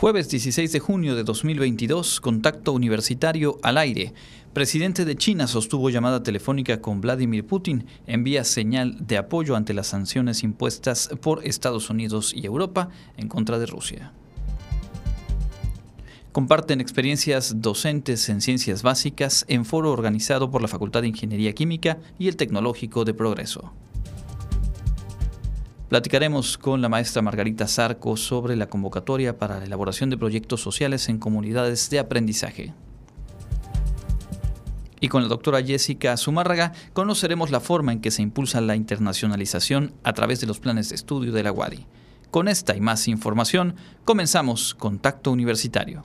Jueves 16 de junio de 2022, contacto universitario al aire. Presidente de China sostuvo llamada telefónica con Vladimir Putin, envía señal de apoyo ante las sanciones impuestas por Estados Unidos y Europa en contra de Rusia. Comparten experiencias docentes en ciencias básicas en foro organizado por la Facultad de Ingeniería Química y el Tecnológico de Progreso. Platicaremos con la maestra Margarita Zarco sobre la convocatoria para la elaboración de proyectos sociales en comunidades de aprendizaje. Y con la doctora Jessica Zumárraga conoceremos la forma en que se impulsa la internacionalización a través de los planes de estudio de la UADI. Con esta y más información, comenzamos Contacto Universitario.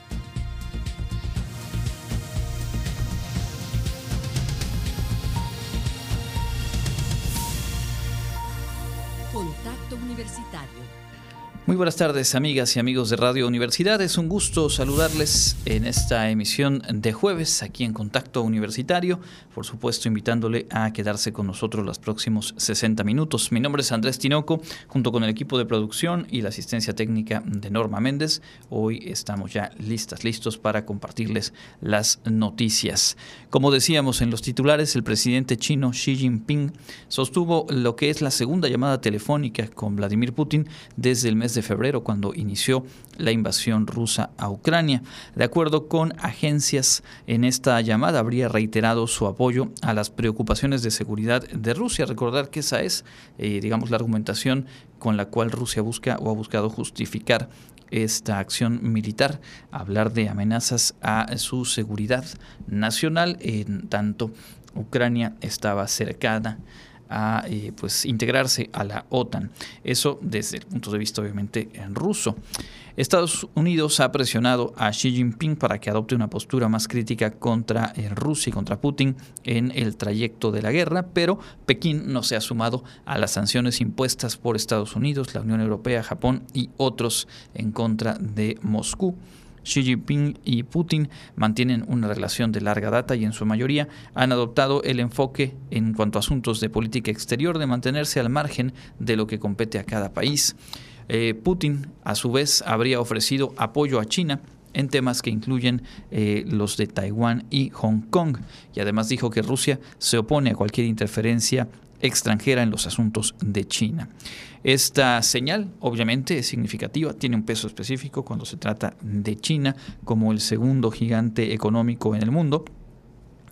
Muy buenas tardes, amigas y amigos de Radio Universidad. Es un gusto saludarles en esta emisión de jueves aquí en Contacto Universitario. Por supuesto, invitándole a quedarse con nosotros los próximos 60 minutos. Mi nombre es Andrés Tinoco, junto con el equipo de producción y la asistencia técnica de Norma Méndez. Hoy estamos ya listas, listos para compartirles las noticias. Como decíamos en los titulares, el presidente chino Xi Jinping sostuvo lo que es la segunda llamada telefónica con Vladimir Putin desde el mes de febrero, cuando inició la invasión rusa a Ucrania. De acuerdo con agencias, en esta llamada habría reiterado su apoyo a las preocupaciones de seguridad de Rusia. Recordar que esa es, eh, digamos, la argumentación con la cual Rusia busca o ha buscado justificar esta acción militar, hablar de amenazas a su seguridad nacional, en tanto Ucrania estaba cercana a eh, pues, integrarse a la OTAN. Eso desde el punto de vista obviamente en ruso. Estados Unidos ha presionado a Xi Jinping para que adopte una postura más crítica contra eh, Rusia y contra Putin en el trayecto de la guerra, pero Pekín no se ha sumado a las sanciones impuestas por Estados Unidos, la Unión Europea, Japón y otros en contra de Moscú. Xi Jinping y Putin mantienen una relación de larga data y en su mayoría han adoptado el enfoque en cuanto a asuntos de política exterior de mantenerse al margen de lo que compete a cada país. Eh, Putin, a su vez, habría ofrecido apoyo a China en temas que incluyen eh, los de Taiwán y Hong Kong, y además dijo que Rusia se opone a cualquier interferencia extranjera en los asuntos de China. Esta señal, obviamente, es significativa, tiene un peso específico cuando se trata de China como el segundo gigante económico en el mundo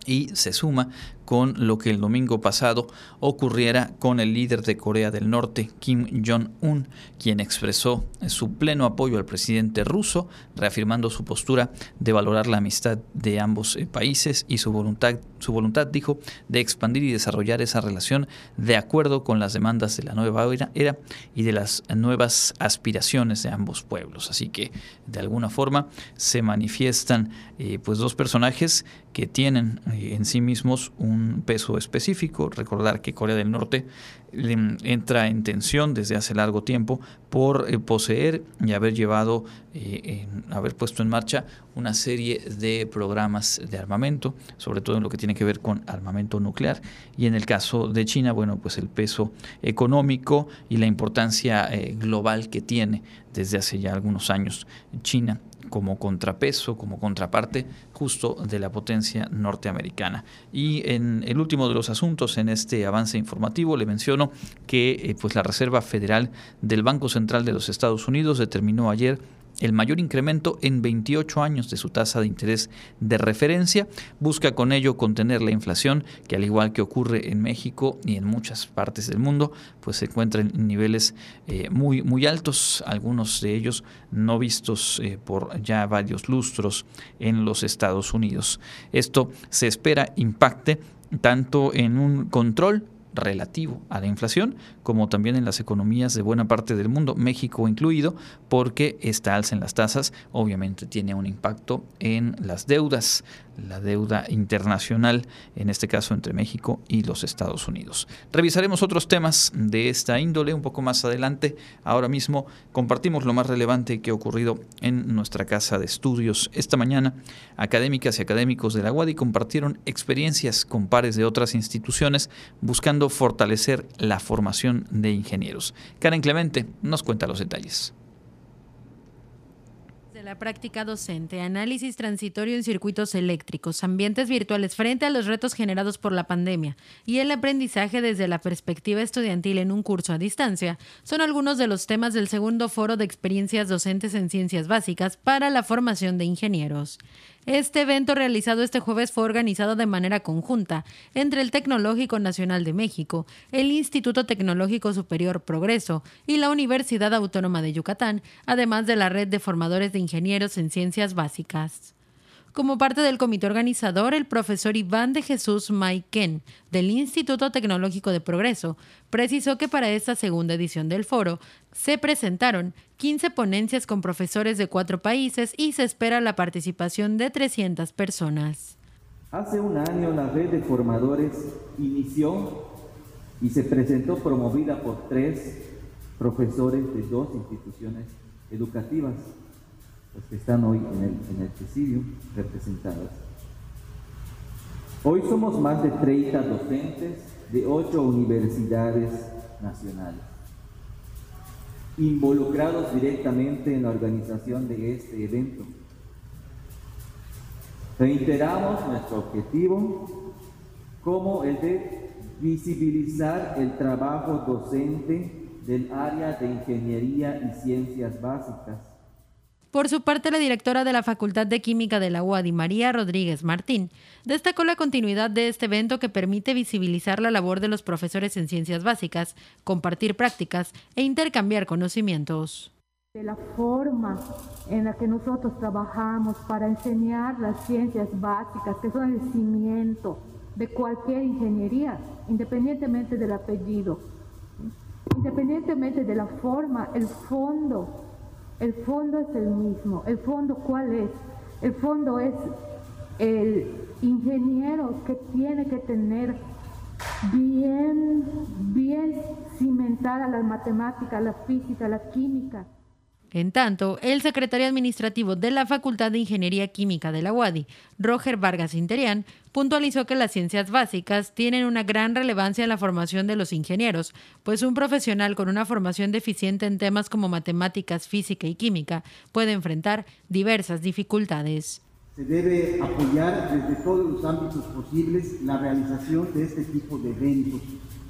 y se suma con lo que el domingo pasado ocurriera con el líder de Corea del Norte, Kim Jong-un, quien expresó su pleno apoyo al presidente ruso, reafirmando su postura de valorar la amistad de ambos eh, países y su voluntad, su voluntad, dijo, de expandir y desarrollar esa relación de acuerdo con las demandas de la nueva era y de las nuevas aspiraciones de ambos pueblos. Así que, de alguna forma, se manifiestan eh, pues dos personajes que tienen eh, en sí mismos un peso específico. Recordar que Corea del Norte entra en tensión desde hace largo tiempo por eh, poseer y haber llevado, eh, haber puesto en marcha una serie de programas de armamento, sobre todo en lo que tiene que ver con armamento nuclear. Y en el caso de China, bueno, pues el peso económico y la importancia eh, global que tiene desde hace ya algunos años China como contrapeso, como contraparte justo de la potencia norteamericana. Y en el último de los asuntos, en este avance informativo, le menciono que eh, pues la Reserva Federal del Banco Central de los Estados Unidos determinó ayer el mayor incremento en 28 años de su tasa de interés de referencia. Busca con ello contener la inflación, que al igual que ocurre en México y en muchas partes del mundo, pues se encuentra en niveles eh, muy, muy altos, algunos de ellos no vistos eh, por ya varios lustros en los Estados Unidos. Esto se espera impacte tanto en un control relativo a la inflación, como también en las economías de buena parte del mundo, México incluido, porque esta alza en las tasas obviamente tiene un impacto en las deudas. La deuda internacional, en este caso entre México y los Estados Unidos. Revisaremos otros temas de esta índole un poco más adelante. Ahora mismo compartimos lo más relevante que ha ocurrido en nuestra casa de estudios. Esta mañana, académicas y académicos de la UADI compartieron experiencias con pares de otras instituciones buscando fortalecer la formación de ingenieros. Karen Clemente nos cuenta los detalles la práctica docente, análisis transitorio en circuitos eléctricos, ambientes virtuales frente a los retos generados por la pandemia y el aprendizaje desde la perspectiva estudiantil en un curso a distancia son algunos de los temas del segundo foro de experiencias docentes en ciencias básicas para la formación de ingenieros. Este evento realizado este jueves fue organizado de manera conjunta entre el Tecnológico Nacional de México, el Instituto Tecnológico Superior Progreso y la Universidad Autónoma de Yucatán, además de la Red de Formadores de Ingenieros en Ciencias Básicas. Como parte del comité organizador, el profesor Iván de Jesús Maiken, del Instituto Tecnológico de Progreso, precisó que para esta segunda edición del foro se presentaron 15 ponencias con profesores de cuatro países y se espera la participación de 300 personas. Hace un año la red de formadores inició y se presentó promovida por tres profesores de dos instituciones educativas que están hoy en el, en el presidio representados. Hoy somos más de 30 docentes de ocho universidades nacionales, involucrados directamente en la organización de este evento. Reiteramos nuestro objetivo como el de visibilizar el trabajo docente del área de ingeniería y ciencias básicas por su parte, la directora de la Facultad de Química de la UADI, María Rodríguez Martín, destacó la continuidad de este evento que permite visibilizar la labor de los profesores en ciencias básicas, compartir prácticas e intercambiar conocimientos. De la forma en la que nosotros trabajamos para enseñar las ciencias básicas, que son el cimiento de cualquier ingeniería, independientemente del apellido, independientemente de la forma, el fondo el fondo es el mismo. ¿El fondo cuál es? El fondo es el ingeniero que tiene que tener bien, bien cimentada la matemática, la física, la química. En tanto, el secretario administrativo de la Facultad de Ingeniería Química de la UADI, Roger Vargas Interian, puntualizó que las ciencias básicas tienen una gran relevancia en la formación de los ingenieros, pues un profesional con una formación deficiente en temas como matemáticas, física y química puede enfrentar diversas dificultades. Se debe apoyar desde todos los ámbitos posibles la realización de este tipo de eventos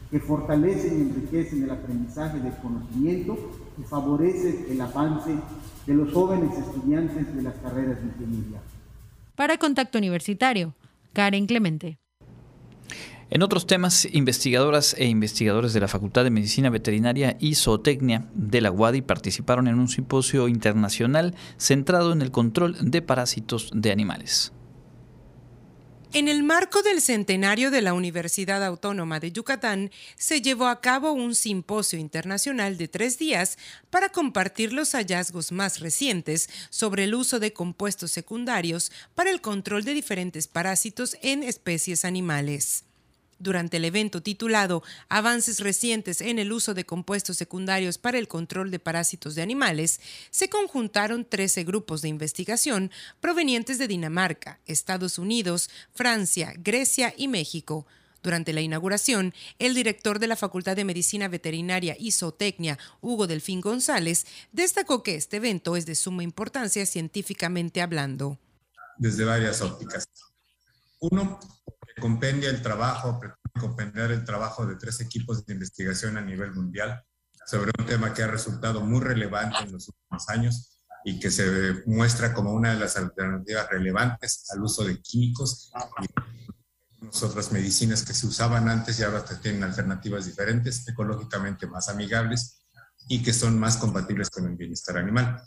que fortalecen y enriquecen el aprendizaje del conocimiento y favorecen el avance de los jóvenes estudiantes de las carreras de ingeniería. Para Contacto Universitario, Karen Clemente. En otros temas, investigadoras e investigadores de la Facultad de Medicina Veterinaria y Zootecnia de la UADI participaron en un simposio internacional centrado en el control de parásitos de animales. En el marco del centenario de la Universidad Autónoma de Yucatán, se llevó a cabo un simposio internacional de tres días para compartir los hallazgos más recientes sobre el uso de compuestos secundarios para el control de diferentes parásitos en especies animales. Durante el evento titulado Avances recientes en el uso de compuestos secundarios para el control de parásitos de animales, se conjuntaron 13 grupos de investigación provenientes de Dinamarca, Estados Unidos, Francia, Grecia y México. Durante la inauguración, el director de la Facultad de Medicina Veterinaria y Zootecnia, Hugo Delfín González, destacó que este evento es de suma importancia científicamente hablando. Desde varias ópticas. Uno, compendia el trabajo, compendiar el trabajo de tres equipos de investigación a nivel mundial sobre un tema que ha resultado muy relevante en los últimos años y que se muestra como una de las alternativas relevantes al uso de químicos y otras medicinas que se usaban antes y ahora tienen alternativas diferentes, ecológicamente más amigables y que son más compatibles con el bienestar animal.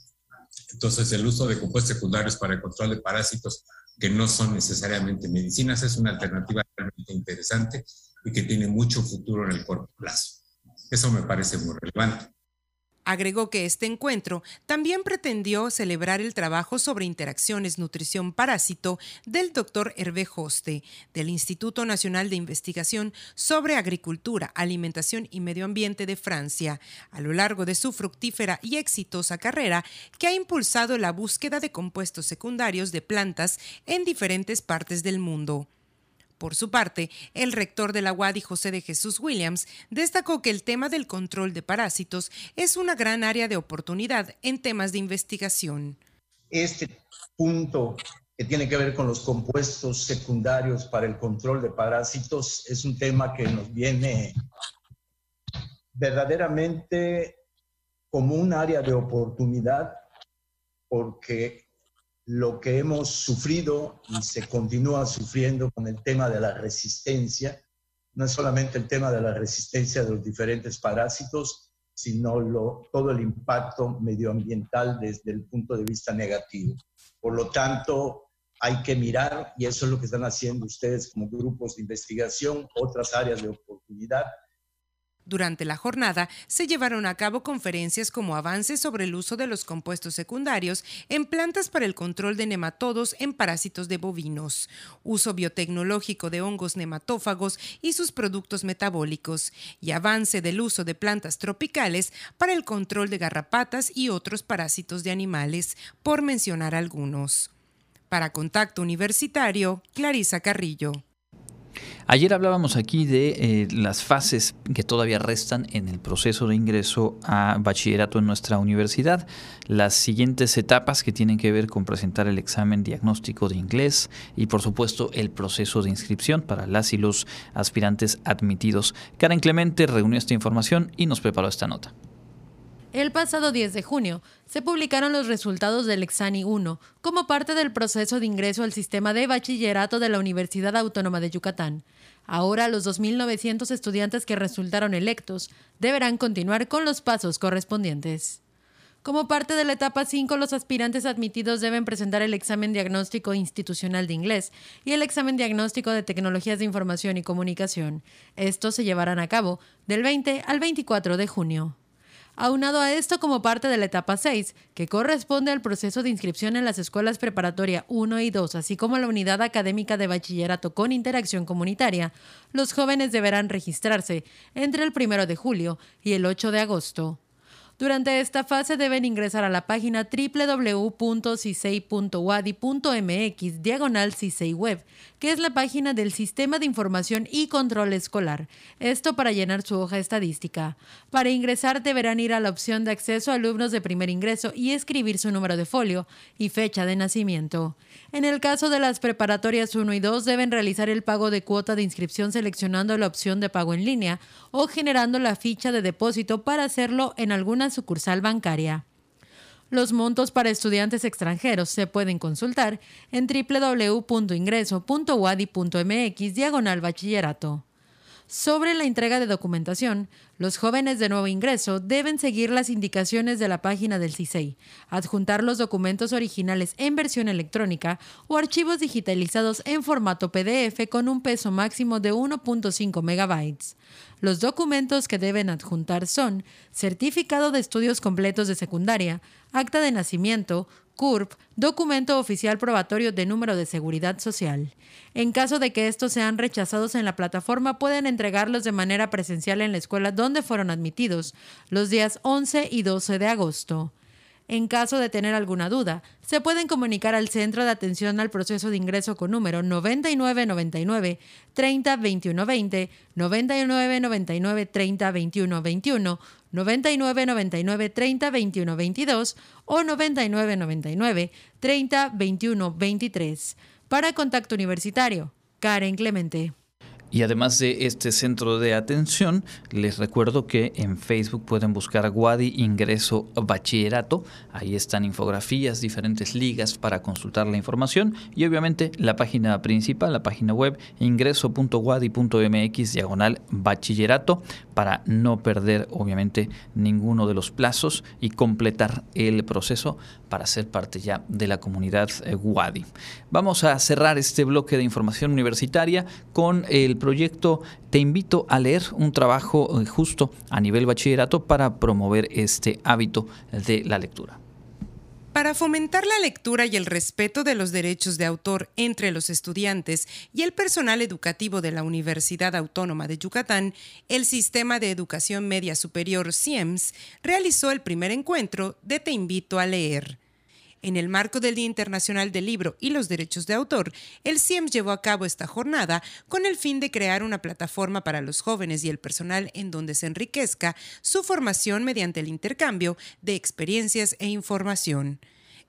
Entonces, el uso de compuestos secundarios para el control de parásitos que no son necesariamente medicinas, es una alternativa realmente interesante y que tiene mucho futuro en el corto plazo. Eso me parece muy relevante. Agregó que este encuentro también pretendió celebrar el trabajo sobre interacciones nutrición-parásito del doctor Hervé Joste, del Instituto Nacional de Investigación sobre Agricultura, Alimentación y Medio Ambiente de Francia, a lo largo de su fructífera y exitosa carrera que ha impulsado la búsqueda de compuestos secundarios de plantas en diferentes partes del mundo. Por su parte, el rector de la UADI, José de Jesús Williams, destacó que el tema del control de parásitos es una gran área de oportunidad en temas de investigación. Este punto que tiene que ver con los compuestos secundarios para el control de parásitos es un tema que nos viene verdaderamente como un área de oportunidad porque lo que hemos sufrido y se continúa sufriendo con el tema de la resistencia, no es solamente el tema de la resistencia de los diferentes parásitos, sino lo, todo el impacto medioambiental desde el punto de vista negativo. Por lo tanto, hay que mirar, y eso es lo que están haciendo ustedes como grupos de investigación, otras áreas de oportunidad durante la jornada se llevaron a cabo conferencias como avances sobre el uso de los compuestos secundarios en plantas para el control de nematodos en parásitos de bovinos, uso biotecnológico de hongos nematófagos y sus productos metabólicos, y avance del uso de plantas tropicales para el control de garrapatas y otros parásitos de animales, por mencionar algunos. Para Contacto Universitario, Clarisa Carrillo. Ayer hablábamos aquí de eh, las fases que todavía restan en el proceso de ingreso a bachillerato en nuestra universidad. Las siguientes etapas que tienen que ver con presentar el examen diagnóstico de inglés y por supuesto el proceso de inscripción para las y los aspirantes admitidos. Karen Clemente reunió esta información y nos preparó esta nota. El pasado 10 de junio se publicaron los resultados del Exani 1 como parte del proceso de ingreso al sistema de bachillerato de la Universidad Autónoma de Yucatán. Ahora los 2.900 estudiantes que resultaron electos deberán continuar con los pasos correspondientes. Como parte de la etapa 5, los aspirantes admitidos deben presentar el examen diagnóstico institucional de inglés y el examen diagnóstico de tecnologías de información y comunicación. Estos se llevarán a cabo del 20 al 24 de junio. Aunado a esto como parte de la etapa 6, que corresponde al proceso de inscripción en las escuelas preparatoria 1 y 2, así como la unidad académica de bachillerato con interacción comunitaria, los jóvenes deberán registrarse entre el 1 de julio y el 8 de agosto. Durante esta fase deben ingresar a la página www.cisei.wadi.mx diagonal web, que es la página del Sistema de Información y Control Escolar. Esto para llenar su hoja estadística. Para ingresar deberán ir a la opción de acceso a alumnos de primer ingreso y escribir su número de folio y fecha de nacimiento. En el caso de las preparatorias 1 y 2 deben realizar el pago de cuota de inscripción seleccionando la opción de pago en línea o generando la ficha de depósito para hacerlo en alguna sucursal bancaria. Los montos para estudiantes extranjeros se pueden consultar en www.ingreso.wadi.mx diagonal bachillerato. Sobre la entrega de documentación, los jóvenes de nuevo ingreso deben seguir las indicaciones de la página del CISEI, adjuntar los documentos originales en versión electrónica o archivos digitalizados en formato PDF con un peso máximo de 1.5 megabytes. Los documentos que deben adjuntar son certificado de estudios completos de secundaria, acta de nacimiento, CURP, documento oficial probatorio de número de seguridad social. En caso de que estos sean rechazados en la plataforma, pueden entregarlos de manera presencial en la escuela donde fueron admitidos, los días 11 y 12 de agosto. En caso de tener alguna duda, se pueden comunicar al Centro de Atención al Proceso de Ingreso con número 9999 30 21 20, 9999 30 21 21, 9999 30 21 22 o 9999 30 21 23. Para Contacto Universitario, Karen Clemente. Y además de este centro de atención, les recuerdo que en Facebook pueden buscar Wadi Ingreso Bachillerato. Ahí están infografías, diferentes ligas para consultar la información y obviamente la página principal, la página web ingreso.wadi.mx diagonal bachillerato para no perder obviamente ninguno de los plazos y completar el proceso para ser parte ya de la comunidad eh, Wadi. Vamos a cerrar este bloque de información universitaria con el proyecto Te invito a leer un trabajo eh, justo a nivel bachillerato para promover este hábito de la lectura. Para fomentar la lectura y el respeto de los derechos de autor entre los estudiantes y el personal educativo de la Universidad Autónoma de Yucatán, el Sistema de Educación Media Superior CIEMS realizó el primer encuentro de Te invito a leer. En el marco del Día Internacional del Libro y los Derechos de Autor, el CIEMS llevó a cabo esta jornada con el fin de crear una plataforma para los jóvenes y el personal en donde se enriquezca su formación mediante el intercambio de experiencias e información.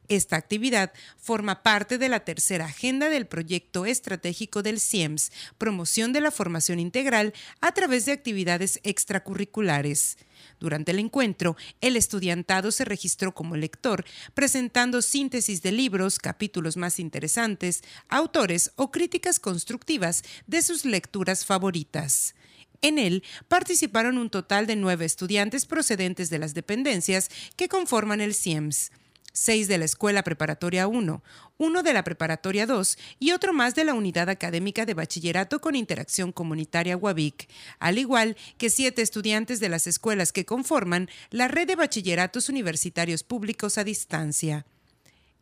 Esta actividad forma parte de la tercera agenda del proyecto estratégico del CIEMS, promoción de la formación integral a través de actividades extracurriculares. Durante el encuentro, el estudiantado se registró como lector, presentando síntesis de libros, capítulos más interesantes, autores o críticas constructivas de sus lecturas favoritas. En él participaron un total de nueve estudiantes procedentes de las dependencias que conforman el CIEMS seis de la Escuela Preparatoria 1, uno de la Preparatoria 2 y otro más de la Unidad Académica de Bachillerato con Interacción Comunitaria UABIC, al igual que siete estudiantes de las escuelas que conforman la Red de Bachilleratos Universitarios Públicos a Distancia.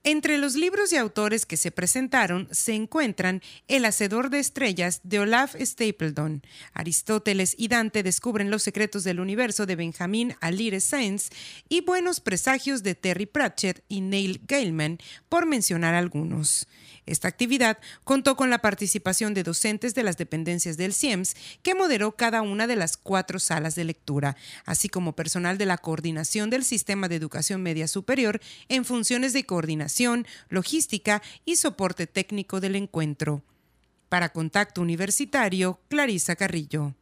Entre los libros y autores que se presentaron se encuentran El Hacedor de Estrellas de Olaf Stapledon, Aristóteles y Dante descubren los secretos del universo de Benjamin Alire Sainz y Buenos Presagios de Terry Pratchett y Neil Gaiman, por mencionar algunos. Esta actividad contó con la participación de docentes de las dependencias del CIEMS, que moderó cada una de las cuatro salas de lectura, así como personal de la coordinación del Sistema de Educación Media Superior en funciones de coordinación, logística y soporte técnico del encuentro. Para Contacto Universitario, Clarisa Carrillo.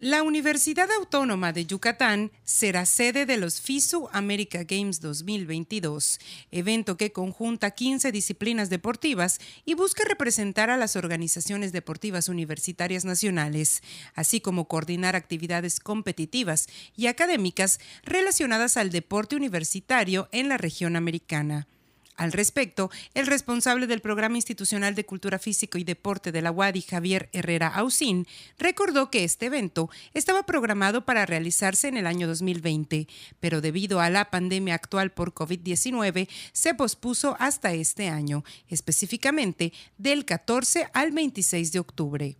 La Universidad Autónoma de Yucatán será sede de los FISU America Games 2022, evento que conjunta 15 disciplinas deportivas y busca representar a las organizaciones deportivas universitarias nacionales, así como coordinar actividades competitivas y académicas relacionadas al deporte universitario en la región americana. Al respecto, el responsable del Programa Institucional de Cultura Físico y Deporte de la UADI, Javier Herrera Ausín, recordó que este evento estaba programado para realizarse en el año 2020, pero debido a la pandemia actual por COVID-19 se pospuso hasta este año, específicamente del 14 al 26 de octubre.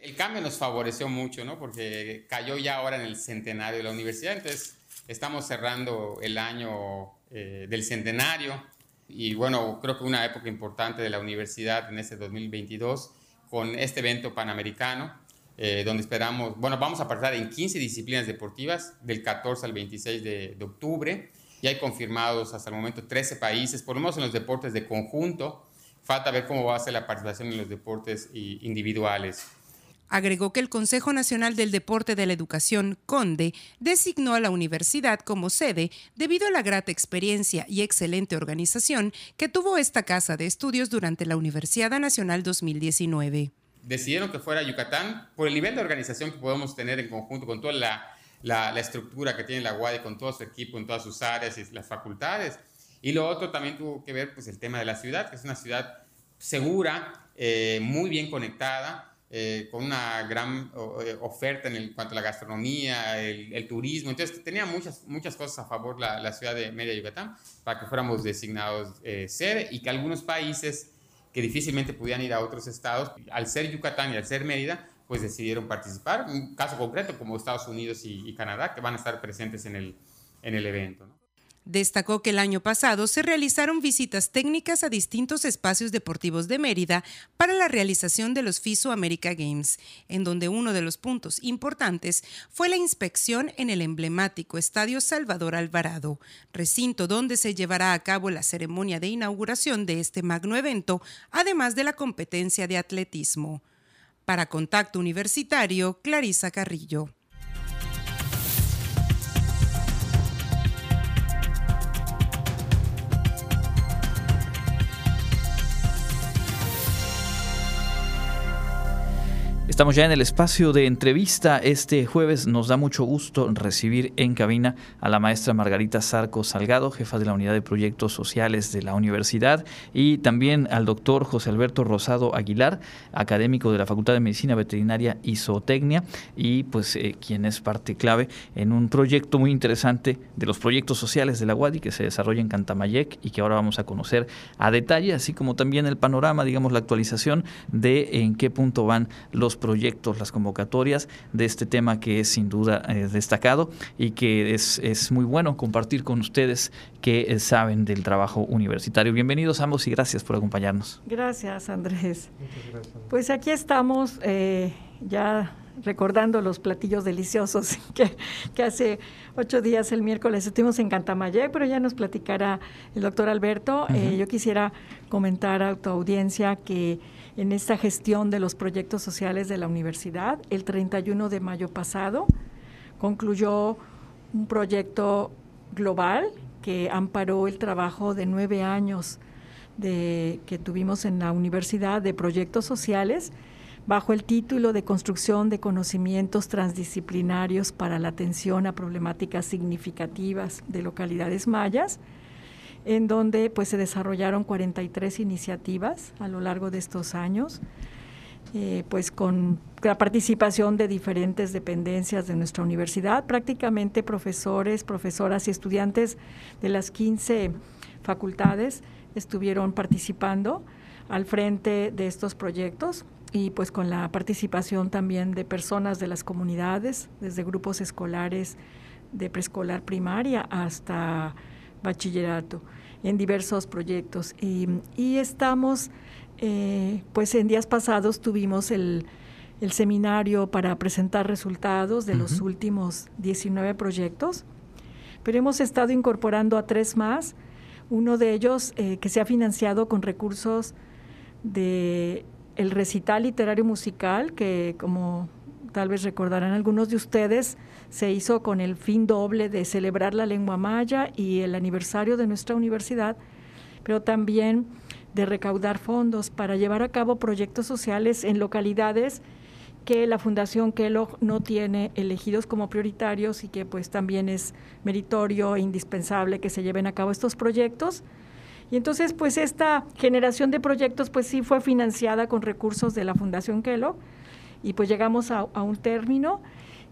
El cambio nos favoreció mucho, ¿no? Porque cayó ya ahora en el centenario de la universidad, entonces estamos cerrando el año eh, del centenario y bueno, creo que una época importante de la universidad en este 2022 con este evento panamericano, eh, donde esperamos, bueno, vamos a participar en 15 disciplinas deportivas del 14 al 26 de, de, octubre. Y hay confirmados hasta el momento 13 países, por lo menos en los deportes de conjunto. Falta ver cómo va a ser la participación en los deportes individuales. Agregó que el Consejo Nacional del Deporte de la Educación, CONDE, designó a la universidad como sede debido a la grata experiencia y excelente organización que tuvo esta casa de estudios durante la Universidad Nacional 2019. Decidieron que fuera Yucatán por el nivel de organización que podemos tener en conjunto con toda la, estructura que tiene la UADE, con todo su equipo en todas sus áreas y las facultades. Y lo otro también tuvo que ver pues, el tema de la ciudad, que es una ciudad segura, eh, muy bien conectada, eh, con una gran eh, oferta en cuanto a la gastronomía, el, turismo. Entonces tenía muchas, muchas cosas a favor la, la ciudad de Media Yucatán para que fuéramos designados eh, y que algunos países que difícilmente podían ir a otros estados, al ser Yucatán y al ser Mérida, pues decidieron participar. Un caso concreto como Estados Unidos y, Canadá, que van a estar presentes en el, en el evento. Destacó que el año pasado se realizaron visitas técnicas a distintos espacios deportivos de Mérida para la realización de los FISO America Games, en donde uno de los puntos importantes fue la inspección en el emblemático Estadio Salvador Alvarado, recinto donde se llevará a cabo la ceremonia de inauguración de este magno evento, además de la competencia de atletismo. Para Contacto Universitario, Clarisa Carrillo. Estamos ya en el espacio de entrevista. Este jueves nos da mucho gusto recibir en cabina a la maestra Margarita Zarco Salgado, jefa de la Unidad de Proyectos Sociales de la Universidad, y también al doctor José Alberto Rosado Aguilar, académico de la Facultad de Medicina Veterinaria y Zootecnia, y pues eh, quien es parte clave en un proyecto muy interesante de los proyectos sociales de la UADI que se desarrolla en Cantamayec y que ahora vamos a conocer a detalle, así como también el panorama, digamos, la actualización de en qué punto van los proyectos, las convocatorias de este tema que es sin duda eh, destacado y que es, es, muy bueno compartir con ustedes que eh, saben del trabajo universitario. Bienvenidos ambos y gracias por acompañarnos. Gracias, Andrés. Pues aquí estamos eh, ya recordando los platillos deliciosos que, que, hace ocho días, el miércoles, estuvimos en Cantamayé, pero ya nos platicará el doctor Alberto. yo quisiera comentar a tu audiencia que en esta gestión de los proyectos sociales de la universidad. El 31 de mayo pasado concluyó un proyecto global que amparó el trabajo de nueve años que tuvimos en la universidad de proyectos sociales bajo el título de Construcción de conocimientos transdisciplinarios para la atención a problemáticas significativas de localidades mayas en donde pues se desarrollaron 43 iniciativas a lo largo de estos años, eh, pues con la participación de diferentes dependencias de nuestra universidad, prácticamente profesores, profesoras y estudiantes de las 15 facultades estuvieron participando al frente de estos proyectos y pues con la participación también de personas de las comunidades, desde grupos escolares de preescolar primaria hasta bachillerato en diversos proyectos. Y, estamos, eh, pues en días pasados tuvimos el, seminario para presentar resultados de los últimos 19 proyectos, pero hemos estado incorporando a tres más, uno de ellos eh, que se ha financiado con recursos de el recital literario musical, que como tal vez recordarán algunos de ustedes, se hizo con el fin doble de celebrar la lengua maya y el aniversario de nuestra universidad, pero también de recaudar fondos para llevar a cabo proyectos sociales en localidades que la Fundación Kellogg no tiene elegidos como prioritarios y que pues también es meritorio e indispensable que se lleven a cabo estos proyectos. Y entonces pues esta generación de proyectos pues sí fue financiada con recursos de la Fundación Kellogg y pues llegamos a, un término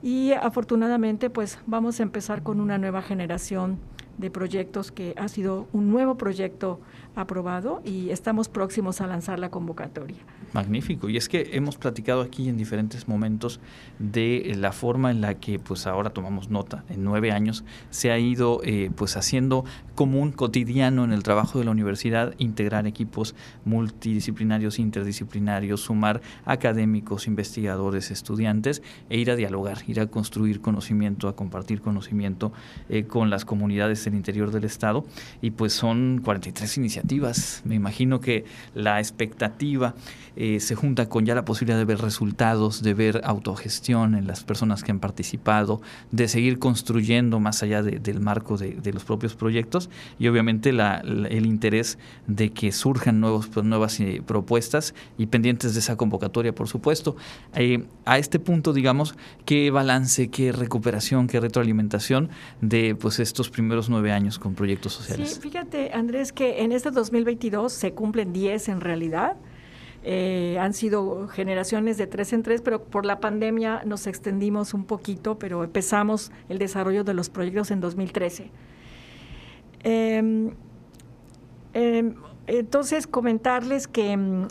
y afortunadamente pues vamos a empezar con una nueva generación de proyectos que ha sido un nuevo proyecto aprobado y estamos próximos a lanzar la convocatoria. Magnífico. Y es que hemos platicado aquí en diferentes momentos de la forma en la que pues ahora tomamos nota. En nueve años se ha ido eh, pues haciendo común, cotidiano en el trabajo de la universidad, integrar equipos multidisciplinarios, interdisciplinarios, sumar académicos, investigadores, estudiantes e ir a dialogar, ir a construir conocimiento, a compartir conocimiento eh, con las comunidades del interior del Estado. Y pues son 43 iniciativas. Me imagino que la expectativa eh, se junta con ya la posibilidad de ver resultados, de ver autogestión en las personas que han participado, de seguir construyendo más allá del marco de, los propios proyectos y obviamente el interés de que surjan nuevos, pues, nuevas eh, propuestas y pendientes de esa convocatoria, por supuesto. Eh, a este punto, digamos, qué balance, qué recuperación, qué retroalimentación de pues estos primeros nueve años con proyectos sociales. Sí, fíjate, Andrés, que en este 2022 se cumplen diez en realidad. Eh, han sido generaciones de tres en tres, pero por la pandemia nos extendimos un poquito, pero empezamos el desarrollo de los proyectos en 2013. Em, em, entonces, comentarles que em,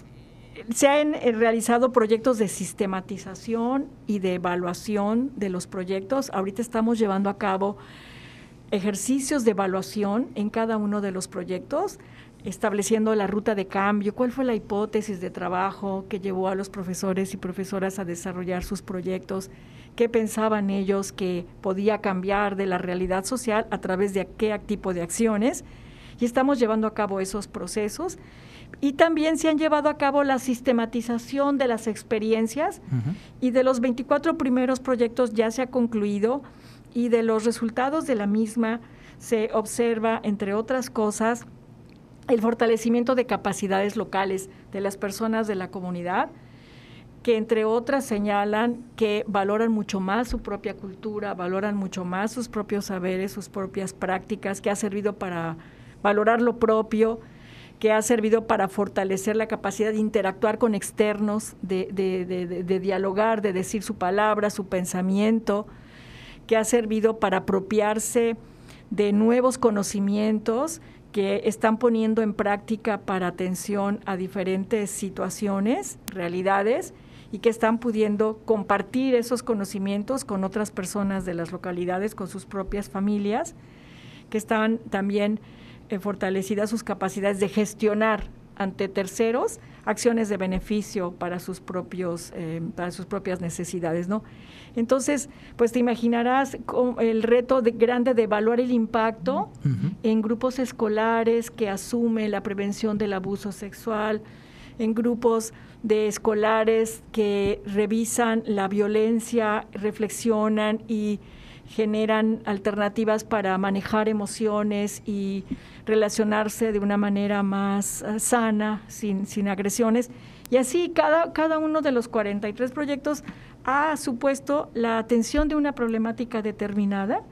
se han eh, realizado proyectos de sistematización y de evaluación de los proyectos. Ahorita estamos llevando a cabo ejercicios de evaluación en cada uno de los proyectos estableciendo la ruta de cambio, cuál fue la hipótesis de trabajo que llevó a los profesores y profesoras a desarrollar sus proyectos, qué pensaban ellos que podía cambiar de la realidad social a través de qué tipo de acciones. Y estamos llevando a cabo esos procesos. Y también se han llevado a cabo la sistematización de las experiencias. Y de los 24 primeros proyectos ya se ha concluido. Y de los resultados de la misma se observa, entre otras cosas, el fortalecimiento de capacidades locales de las personas de la comunidad, que entre otras señalan que valoran mucho más su propia cultura, valoran mucho más sus propios saberes, sus propias prácticas, que ha servido para valorar lo propio, que ha servido para fortalecer la capacidad de interactuar con externos, de, de, dialogar, de decir su palabra, su pensamiento, que ha servido para apropiarse de nuevos conocimientos que están poniendo en práctica para atención a diferentes situaciones, realidades, y que están pudiendo compartir esos conocimientos con otras personas de las localidades, con sus propias familias, que están también eh, fortalecidas sus capacidades de gestionar ante terceros acciones de beneficio para sus propios eh, para sus propias necesidades no entonces pues te imaginarás el reto de, grande de evaluar el impacto en grupos escolares que asumen la prevención del abuso sexual en grupos de escolares que revisan la violencia reflexionan y generan alternativas para manejar emociones y relacionarse de una manera más eh, sana, sin, sin agresiones. Y así cada, cada uno de los 43 proyectos ha supuesto la atención de una problemática determinada.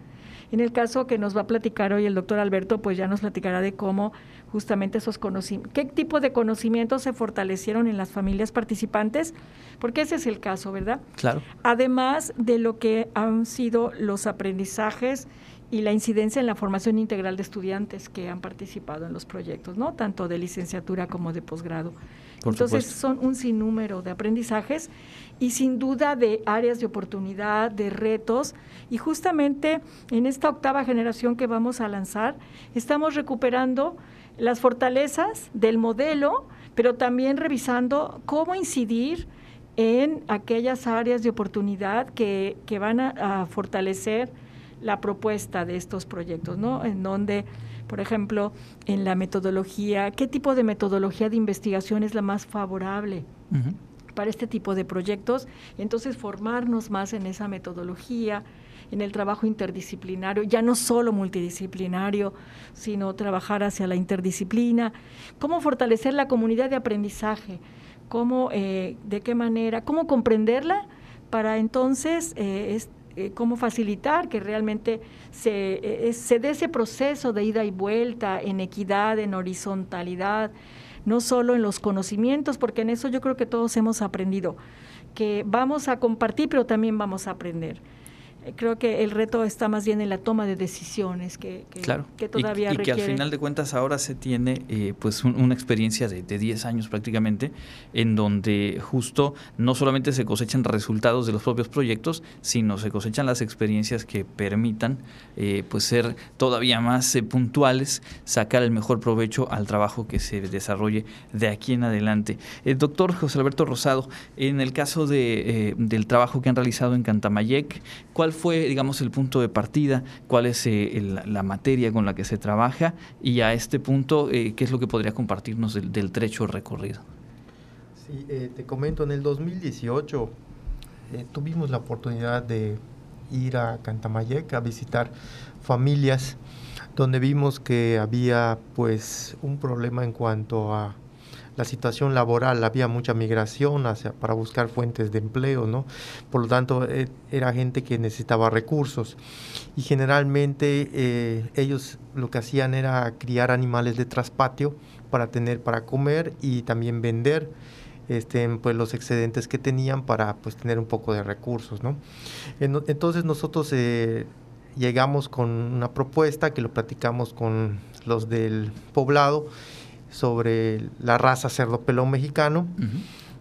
En el caso que nos va a platicar hoy el doctor Alberto, pues ya nos platicará de cómo justamente esos conocimientos, qué tipo de conocimientos se fortalecieron en las familias participantes, porque ese es el caso, ¿verdad? Claro. Además de lo que han sido los aprendizajes y la incidencia en la formación integral de estudiantes que han participado en los proyectos, ¿no? Tanto de licenciatura como de posgrado. Entonces son un sinnúmero de aprendizajes y sin duda de áreas de oportunidad, de retos. Y justamente en esta octava generación que vamos a lanzar, estamos recuperando las fortalezas del modelo, pero también revisando cómo incidir en aquellas áreas de oportunidad que, van a, fortalecer la propuesta de estos proyectos, ¿no? En donde, por ejemplo, en la metodología, ¿qué tipo de metodología de investigación es la más favorable? para este tipo de proyectos, entonces formarnos más en esa metodología, en el trabajo interdisciplinario, ya no solo multidisciplinario, sino trabajar hacia la interdisciplina, cómo fortalecer la comunidad de aprendizaje, cómo, eh, de qué manera, cómo comprenderla para entonces eh, eh, cómo facilitar que realmente se, se dé ese proceso de ida y vuelta en equidad, en horizontalidad, no solo en los conocimientos, porque en eso yo creo que todos hemos aprendido, que vamos a compartir, pero también vamos a aprender creo que el reto está más bien en la toma de decisiones que, que, todavía y, y que al final de cuentas ahora se tiene eh, pues una experiencia de, de 10 años prácticamente en donde justo no solamente se cosechan resultados de los propios proyectos sino se cosechan las experiencias que permitan eh, pues ser todavía más eh, puntuales sacar el mejor provecho al trabajo que se desarrolle de aquí en adelante. El doctor José Alberto Rosado en el caso de, del trabajo que han realizado en Cantamayec ¿cuál fue, digamos, el punto de partida? ¿Cuál es eh, la materia con la que se trabaja? Y a este punto, eh, ¿qué es lo que podría compartirnos del, trecho recorrido? Sí, eh, te comento, en el 2018 tuvimos la oportunidad de ir a Cantamayec a visitar familias donde vimos que había pues un problema en cuanto a la situación laboral, había mucha migración hacia, para buscar fuentes de empleo, ¿no? Por lo tanto, eh, era gente que necesitaba recursos y generalmente eh, ellos lo que hacían era criar animales de traspatio para tener para comer y también vender este, pues los excedentes que tenían para pues tener un poco de recursos, ¿no? Entonces nosotros eh, llegamos con una propuesta que lo platicamos con los del poblado sobre la raza cerdo pelón mexicano,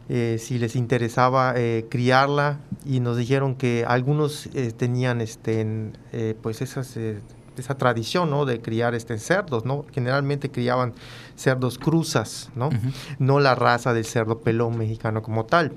eh, si les interesaba eh, criarla y nos dijeron que algunos eh, tenían este, pues esas, esa tradición ¿no? de criar este, cerdos, ¿no? generalmente criaban cerdos cruzas, ¿no? no la raza del cerdo pelón mexicano como tal.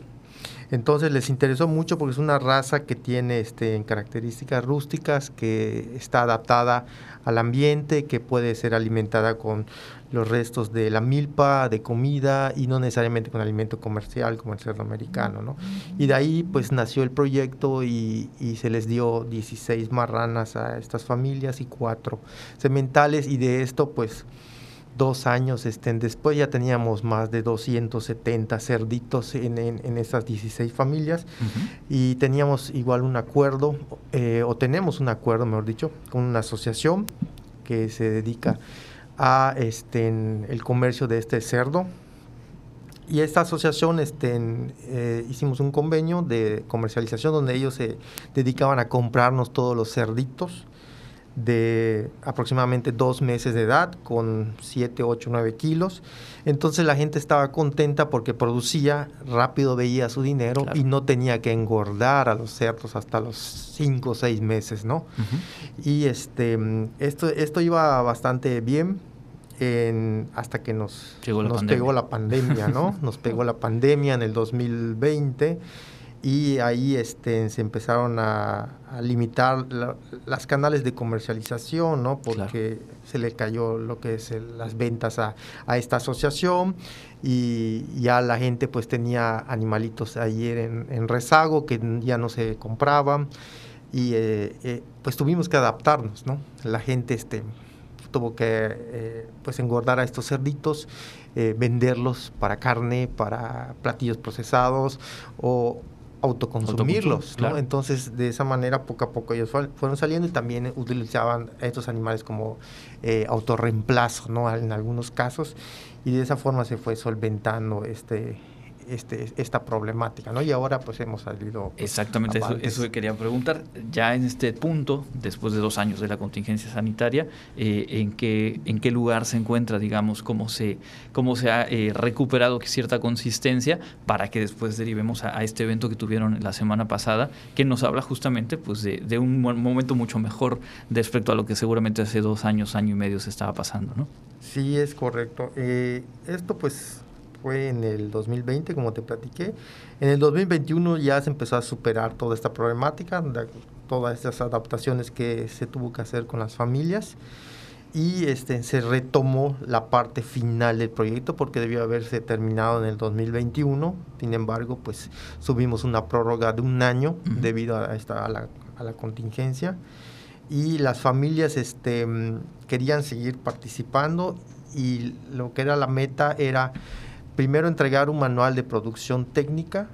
Entonces les interesó mucho porque es una raza que tiene este, características rústicas, que está adaptada al ambiente, que puede ser alimentada con los restos de la milpa, de comida y no necesariamente con alimento comercial como el cerdo americano. ¿no? Y de ahí pues nació el proyecto y, y, se les dio 16 marranas a estas familias y cuatro sementales y de esto pues dos años este, después ya teníamos más de 270 cerditos en, en, esas 16 familias y teníamos igual un acuerdo, eh, o tenemos un acuerdo, mejor dicho, con una asociación que se dedica a este, el comercio de este cerdo. Y esta asociación este, eh, hicimos un convenio de comercialización donde ellos se dedicaban a comprarnos todos los cerditos de aproximadamente dos meses de edad con 7, 8, 9 kilos. Entonces la gente estaba contenta porque producía, rápido veía su dinero y no tenía que engordar a los cerdos hasta los 5 o 6 meses, ¿no? Y este, esto, esto iba bastante bien. hasta que nos, nos pegó la pandemia, ¿no? nos pegó la pandemia en el 2020 y ahí este, se empezaron a, limitar las canales de comercialización, ¿no? Porque se le cayó lo que es las ventas a, esta asociación y ya la gente pues tenía animalitos ayer en, rezago que ya no se compraban y eh, eh, pues tuvimos que adaptarnos, ¿no? La gente este, tuvo que eh, pues engordar a estos cerditos, venderlos para carne, para platillos procesados o autoconsumirlos, ¿no? Entonces, de esa manera, poco a poco ellos fueron saliendo y también utilizaban a estos animales como eh, autorreemplazo, ¿no? En algunos casos, y de esa forma se fue solventando este, este, esta problemática, ¿no? Y ahora pues hemos salido... Pues, Exactamente, eso, eso quería preguntar. Ya en este punto, después de dos años de la contingencia sanitaria, eh, ¿en, qué, ¿en qué lugar se encuentra, digamos, cómo se, cómo se ha eh, recuperado cierta consistencia para que después derivemos a, este evento que tuvieron la semana pasada, que nos habla justamente pues de, de un momento mucho mejor respecto a lo que seguramente hace dos años, año y medio se estaba pasando, ¿no? Sí, es correcto. Eh, esto pues fue en el 2020, como te platiqué. En el 2021 ya se empezó a superar toda esta problemática, todas estas adaptaciones que se tuvo que hacer con las familias y este, se retomó la parte final del proyecto porque debió haberse terminado en el 2021. Sin embargo, pues subimos una prórroga de un año debido a, esta, a, la, a la contingencia y las familias este, querían seguir participando y lo que era la meta era primero entregar un manual de producción técnica,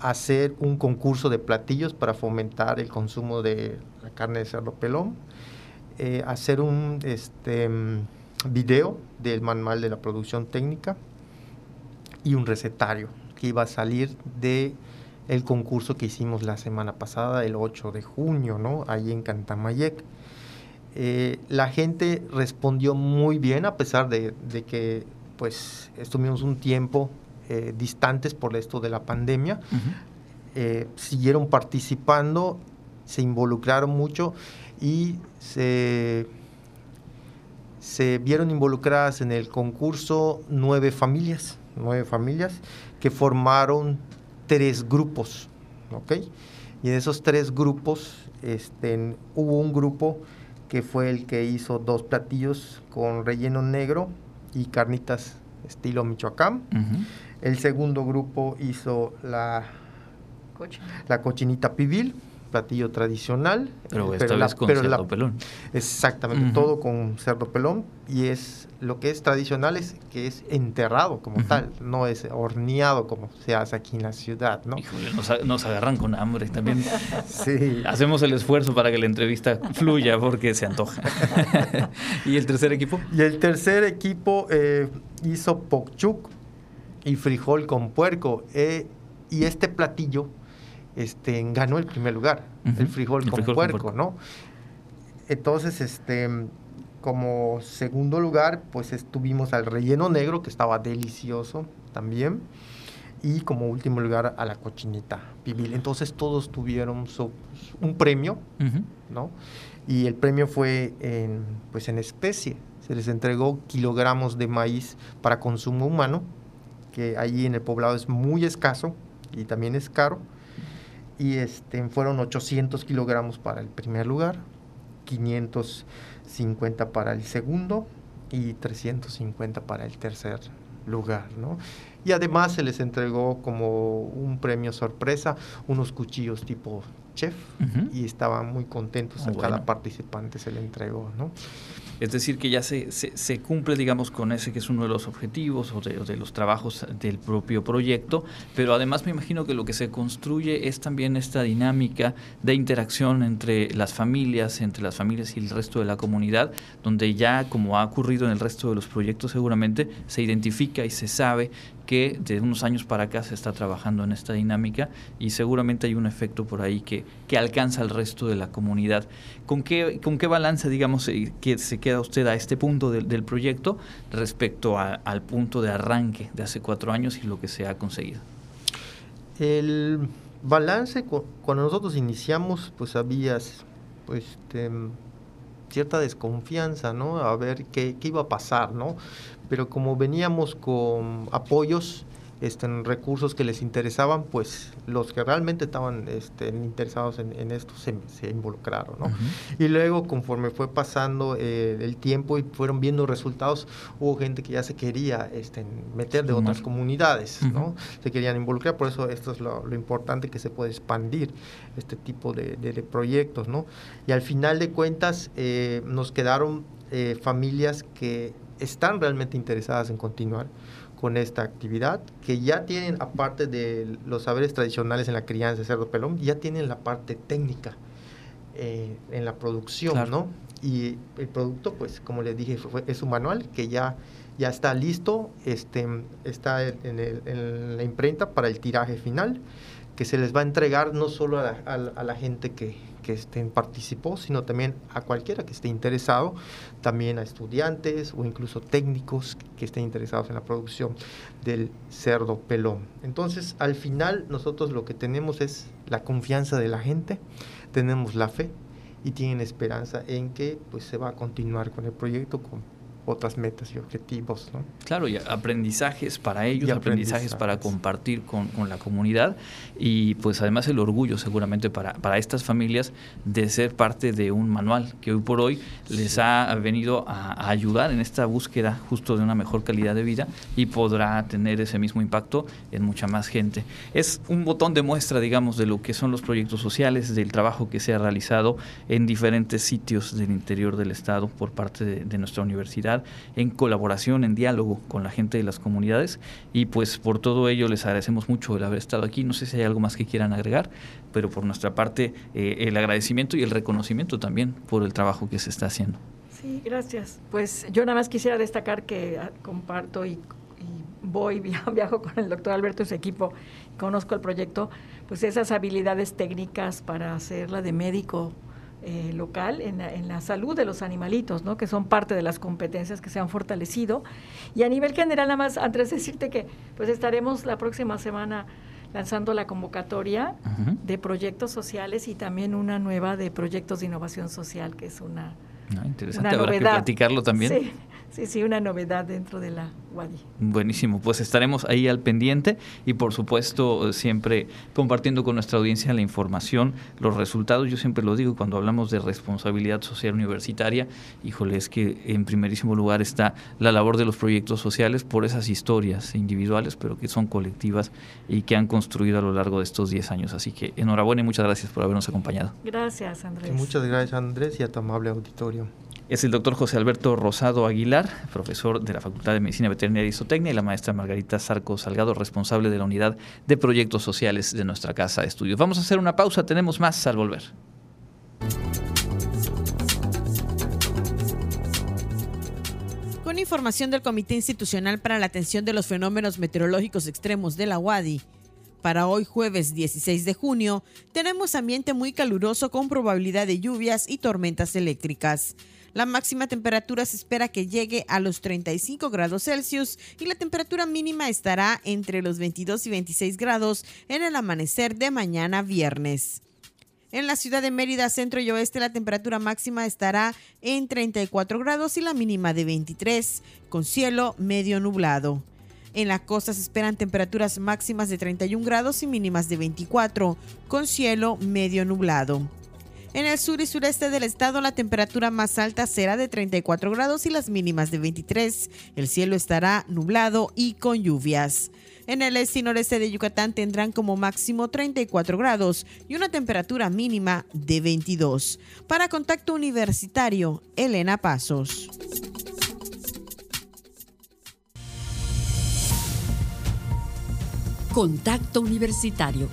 hacer un concurso de platillos para fomentar el consumo de la carne de cerdo pelón, eh, hacer un este, mm, video del manual de la producción técnica y un recetario que iba a salir de el concurso que hicimos la semana pasada, el 8 de junio, ¿no? Ahí en Cantamayec. Eh, la gente respondió muy bien a pesar de que pues estuvimos un tiempo eh, distantes por esto de la pandemia, eh, siguieron participando, se involucraron mucho y se, se vieron involucradas en el concurso nueve familias, nueve familias que formaron tres grupos, ¿ok? Y de esos tres grupos este, hubo un grupo que fue el que hizo dos platillos con relleno negro y carnitas estilo Michoacán. El segundo grupo hizo la, la cochinita pibil, platillo tradicional. Pero, esta vez con cerdo pelón. Exactamente, todo con cerdo pelón. Y es lo que es tradicional es que es enterrado como tal, no es horneado como se hace aquí en la ciudad, ¿no? Híjole, nos, agarran con hambre también. sí. Hacemos el esfuerzo para que la entrevista fluya porque se antoja. ¿Y el tercer equipo? Y el tercer equipo eh, hizo pokchuk y frijol con puerco. Eh, y este platillo este, ganó el primer lugar, el frijol, con, puerco, ¿no? Entonces, este, como segundo lugar, pues estuvimos al relleno negro, que estaba delicioso también. Y como último lugar a la cochinita pibil. Entonces todos tuvieron un premio, ¿no? Y el premio fue en, pues en especie. Se les entregó kilogramos de maíz para consumo humano, que allí en el poblado es muy escaso y también es caro y este, fueron 800 kilogramos para el primer lugar, 550 para el segundo y 350 para el tercer lugar, ¿no? Y además se les entregó como un premio sorpresa unos cuchillos tipo chef y estaban muy contentos, a cada participante se le entregó, ¿no? Es decir, que ya se, se, cumple, digamos, con ese que es uno de los objetivos o de, los trabajos del propio proyecto, pero además me imagino que lo que se construye es también esta dinámica de interacción entre las familias, entre las familias y el resto de la comunidad, donde ya, como ha ocurrido en el resto de los proyectos, seguramente se identifica y se sabe que de unos años para acá se está trabajando en esta dinámica y seguramente hay un efecto por ahí que, que alcanza al resto de la comunidad. ¿Con qué, con qué balance, digamos, eh, que se queda usted a este punto del, proyecto respecto al punto de arranque de hace cuatro años y lo que se ha conseguido? El balance, cuando nosotros iniciamos, pues había pues, este, cierta desconfianza, ¿no? A ver qué, qué iba a pasar, ¿no? pero como veníamos con apoyos, este, en recursos que les interesaban, pues los que realmente estaban este, interesados en, esto se, involucraron. ¿no? Y luego, conforme fue pasando eh, el tiempo y fueron viendo resultados, hubo gente que ya se quería este, meter de otras comunidades, ¿no? se querían involucrar, por eso esto es lo, importante que se puede expandir este tipo de, proyectos. ¿no? Y al final de cuentas, eh, nos quedaron eh, familias que están realmente interesadas en continuar con esta actividad, que ya tienen, aparte de los saberes tradicionales en la crianza de cerdo pelón, ya tienen la parte técnica eh, en la producción, ¿no? Y el producto, pues, como les dije, es un manual que ya, ya está listo, este, está en, la imprenta para el tiraje final, que se les va a entregar no solo a la gente que, estén participó, sino también a cualquiera que esté interesado, también a estudiantes o incluso técnicos que estén interesados en la producción del cerdo pelón. Entonces, al final nosotros lo que tenemos es la confianza de la gente, tenemos la fe y tienen esperanza en que pues se va a continuar con el proyecto otras metas y objetivos. ¿no? Claro, y aprendizajes para ellos, aprendizajes, para compartir con, la comunidad y pues además el orgullo seguramente para, para estas familias de ser parte de un manual que hoy por hoy les ha venido a, ayudar en esta búsqueda justo de una mejor calidad de vida y podrá tener ese mismo impacto en mucha más gente. Es un botón de muestra, digamos, de lo que son los proyectos sociales, del trabajo que se ha realizado en diferentes sitios del interior del Estado por parte de nuestra universidad en colaboración, en diálogo con la gente de las comunidades y pues por todo ello les agradecemos mucho el haber estado aquí. No sé si hay algo más que quieran agregar, pero por nuestra parte eh, el agradecimiento y el reconocimiento también por el trabajo que se está haciendo. Sí, gracias. Pues yo nada más quisiera destacar que ah, comparto y, voy, viajo con el doctor Alberto y su equipo, conozco el proyecto, pues esas habilidades técnicas para hacerla de médico eh, local en la, en la, salud de los animalitos, ¿no? que son parte de las competencias que se han fortalecido. Y a nivel general, nada más, de decirte que pues estaremos la próxima semana lanzando la convocatoria de proyectos sociales y también una nueva de proyectos de innovación social, que es una, ah, interesante, habrá que platicarlo también. Sí, sí, sí, una novedad dentro de la Buenísimo, pues estaremos ahí al pendiente y por supuesto siempre compartiendo con nuestra audiencia la información, los resultados. Yo siempre lo digo cuando hablamos de responsabilidad social universitaria, híjole, es que en primerísimo lugar está la labor de los proyectos sociales por esas historias individuales, pero que son colectivas y que han construido a lo largo de estos 10 años. Así que enhorabuena y muchas gracias por habernos acompañado. Gracias, Andrés. muchas gracias, Andrés, y a tu amable auditorio. Es el doctor José Alberto Rosado Aguilar, profesor de la Facultad de Medicina Veterinaria y Zootecnia, y la maestra Margarita Sarco Salgado, responsable de la unidad de proyectos sociales de nuestra casa de estudios. Vamos a hacer una pausa, tenemos más al volver. Con información del Comité Institucional para la Atención de los Fenómenos Meteorológicos Extremos de la UADI, para hoy jueves 16 de junio tenemos ambiente muy caluroso con probabilidad de lluvias y tormentas eléctricas. La máxima temperatura se espera que llegue a los 35 grados Celsius y la temperatura mínima estará entre los 22 y 26 grados en el amanecer de mañana viernes. En la ciudad de Mérida, centro y oeste, la temperatura máxima estará en 34 grados y la mínima de 23, con cielo medio nublado. En la costa se esperan temperaturas máximas de 31 grados y mínimas de 24, con cielo medio nublado. En el sur y sureste del estado la temperatura más alta será de 34 grados y las mínimas de 23. El cielo estará nublado y con lluvias. En el este y noreste de Yucatán tendrán como máximo 34 grados y una temperatura mínima de 22. Para Contacto Universitario, Elena Pasos. Contacto Universitario,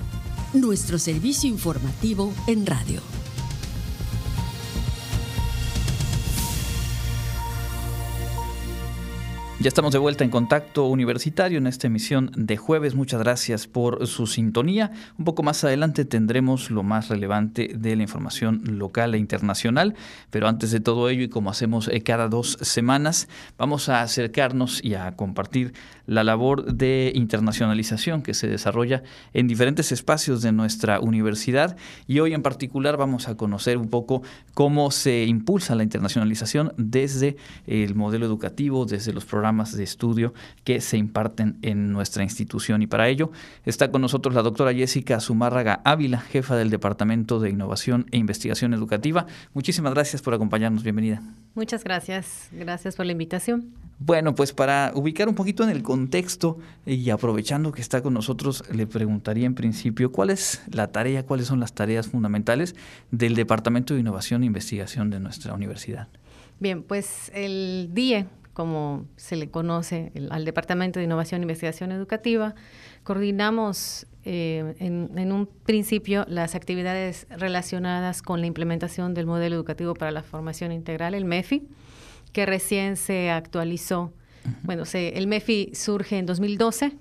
nuestro servicio informativo en radio. Ya estamos de vuelta en contacto universitario en esta emisión de jueves. Muchas gracias por su sintonía. Un poco más adelante tendremos lo más relevante de la información local e internacional, pero antes de todo ello y como hacemos eh, cada dos semanas, vamos a acercarnos y a compartir la labor de internacionalización que se desarrolla en diferentes espacios de nuestra universidad y hoy en particular vamos a conocer un poco cómo se impulsa la internacionalización desde el modelo educativo, desde los programas de estudio que se imparten en nuestra institución. Y para ello está con nosotros la doctora Jessica Zumárraga Ávila, jefa del Departamento de Innovación e Investigación Educativa. Muchísimas gracias por acompañarnos. Bienvenida. Muchas gracias. Gracias por la invitación. Bueno, pues para ubicar un poquito en el contexto y aprovechando que está con nosotros, le preguntaría en principio cuál es la tarea, cuáles son las tareas fundamentales del Departamento de Innovación e Investigación de nuestra universidad. Bien, pues el DIE, como se le conoce al Departamento de Innovación e Investigación Educativa, coordinamos eh, en, un principio las actividades relacionadas con la implementación del modelo educativo para la formación integral, el MEFI, que recién se actualizó. Bueno, el MEFI surge en 2012,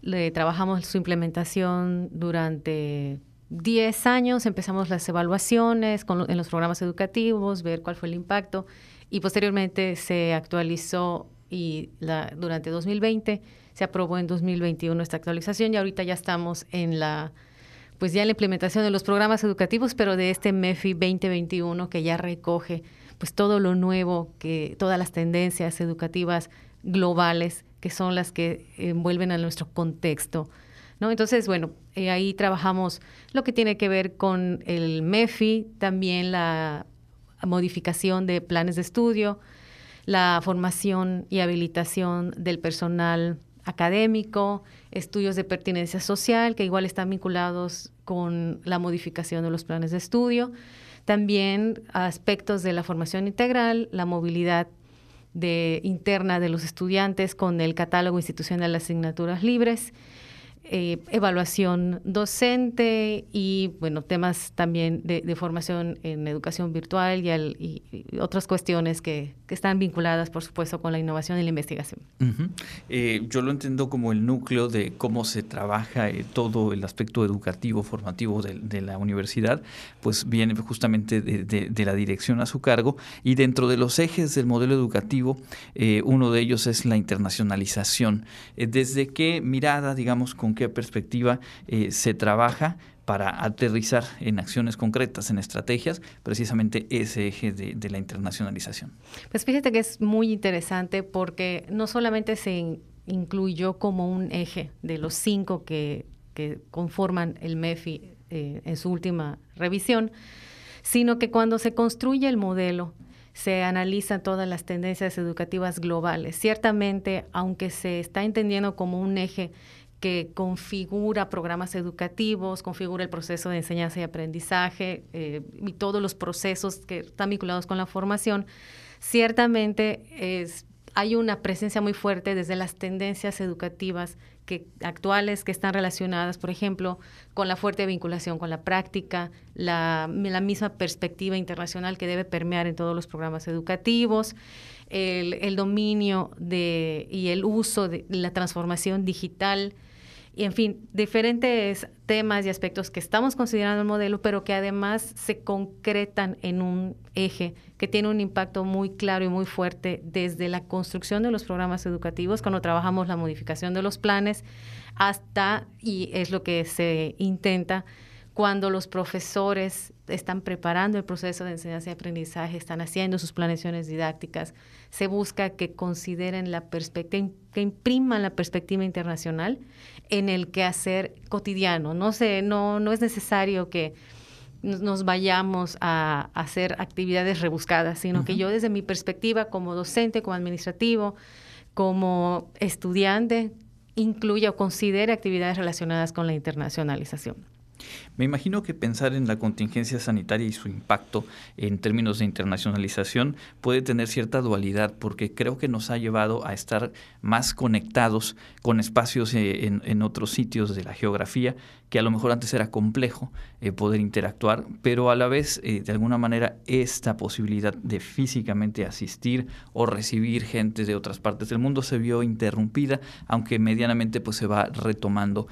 le trabajamos su implementación durante 10 años, empezamos las evaluaciones en los programas educativos, ver cuál fue el impacto y posteriormente se actualizó y la, durante 2020 se aprobó en 2021 esta actualización y ahorita ya estamos en la pues ya en la implementación de los programas educativos, pero de este MEFI 2021 que ya recoge pues todo lo nuevo, que todas las tendencias educativas globales que son las que envuelven a nuestro contexto. ¿no? Entonces, bueno, eh, ahí trabajamos lo que tiene que ver con el MEFI, también la modificación de planes de estudio, la formación y habilitación del personal académico, estudios de pertinencia social, que igual están vinculados con la modificación de los planes de estudio, también aspectos de la formación integral, la movilidad de, interna de los estudiantes con el catálogo institucional de asignaturas libres, eh, evaluación docente y bueno temas también de, formación en educación virtual y, otras cuestiones que, están vinculadas por supuesto con la innovación y la investigación. Eh, yo lo entiendo como el núcleo de cómo se trabaja eh, todo el aspecto educativo formativo de, la universidad, pues viene justamente de, la dirección a su cargo y dentro de los ejes del modelo educativo uno de ellos es la internacionalización. ¿Desde qué mirada, digamos, con qué perspectiva eh, se trabaja para aterrizar en acciones concretas, en estrategias, precisamente ese eje de, la internacionalización. Pues fíjate que es muy interesante porque no solamente se incluyó como un eje de los cinco que, conforman el MEFI eh, en su última revisión, sino que cuando se construye el modelo, se analizan todas las tendencias educativas globales. Ciertamente, aunque se está entendiendo como un eje que configura programas educativos, configura el proceso de enseñanza y aprendizaje eh, y todos los procesos que están vinculados con la formación, ciertamente es, hay una presencia muy fuerte desde las tendencias educativas que, actuales que están relacionadas, por ejemplo, con la fuerte vinculación con la práctica, la, misma perspectiva internacional que debe permear en todos los programas educativos, el, el dominio de, y el uso de la transformación digital, y en fin, diferentes temas y aspectos que estamos considerando el modelo, pero que además se concretan en un eje que tiene un impacto muy claro y muy fuerte desde la construcción de los programas educativos, cuando trabajamos la modificación de los planes, hasta, y es lo que se intenta, cuando los profesores están preparando el proceso de enseñanza y aprendizaje, están haciendo sus planeaciones didácticas, se busca que consideren la perspectiva, que impriman la perspectiva internacional en el quehacer cotidiano. No sé, no, no es necesario que, nos vayamos a, hacer actividades rebuscadas, sino que yo desde mi perspectiva como docente, como administrativo, como estudiante, incluya o considere actividades relacionadas con la internacionalización. Me imagino que pensar en la contingencia sanitaria y su impacto en términos de internacionalización puede tener cierta dualidad porque creo que nos ha llevado a estar más conectados con espacios eh, en, otros sitios de la geografía que a lo mejor antes era complejo eh, poder interactuar, pero a la vez, eh, de alguna manera, esta posibilidad de físicamente asistir o recibir gente de otras partes del mundo se vio interrumpida, aunque medianamente pues se va retomando.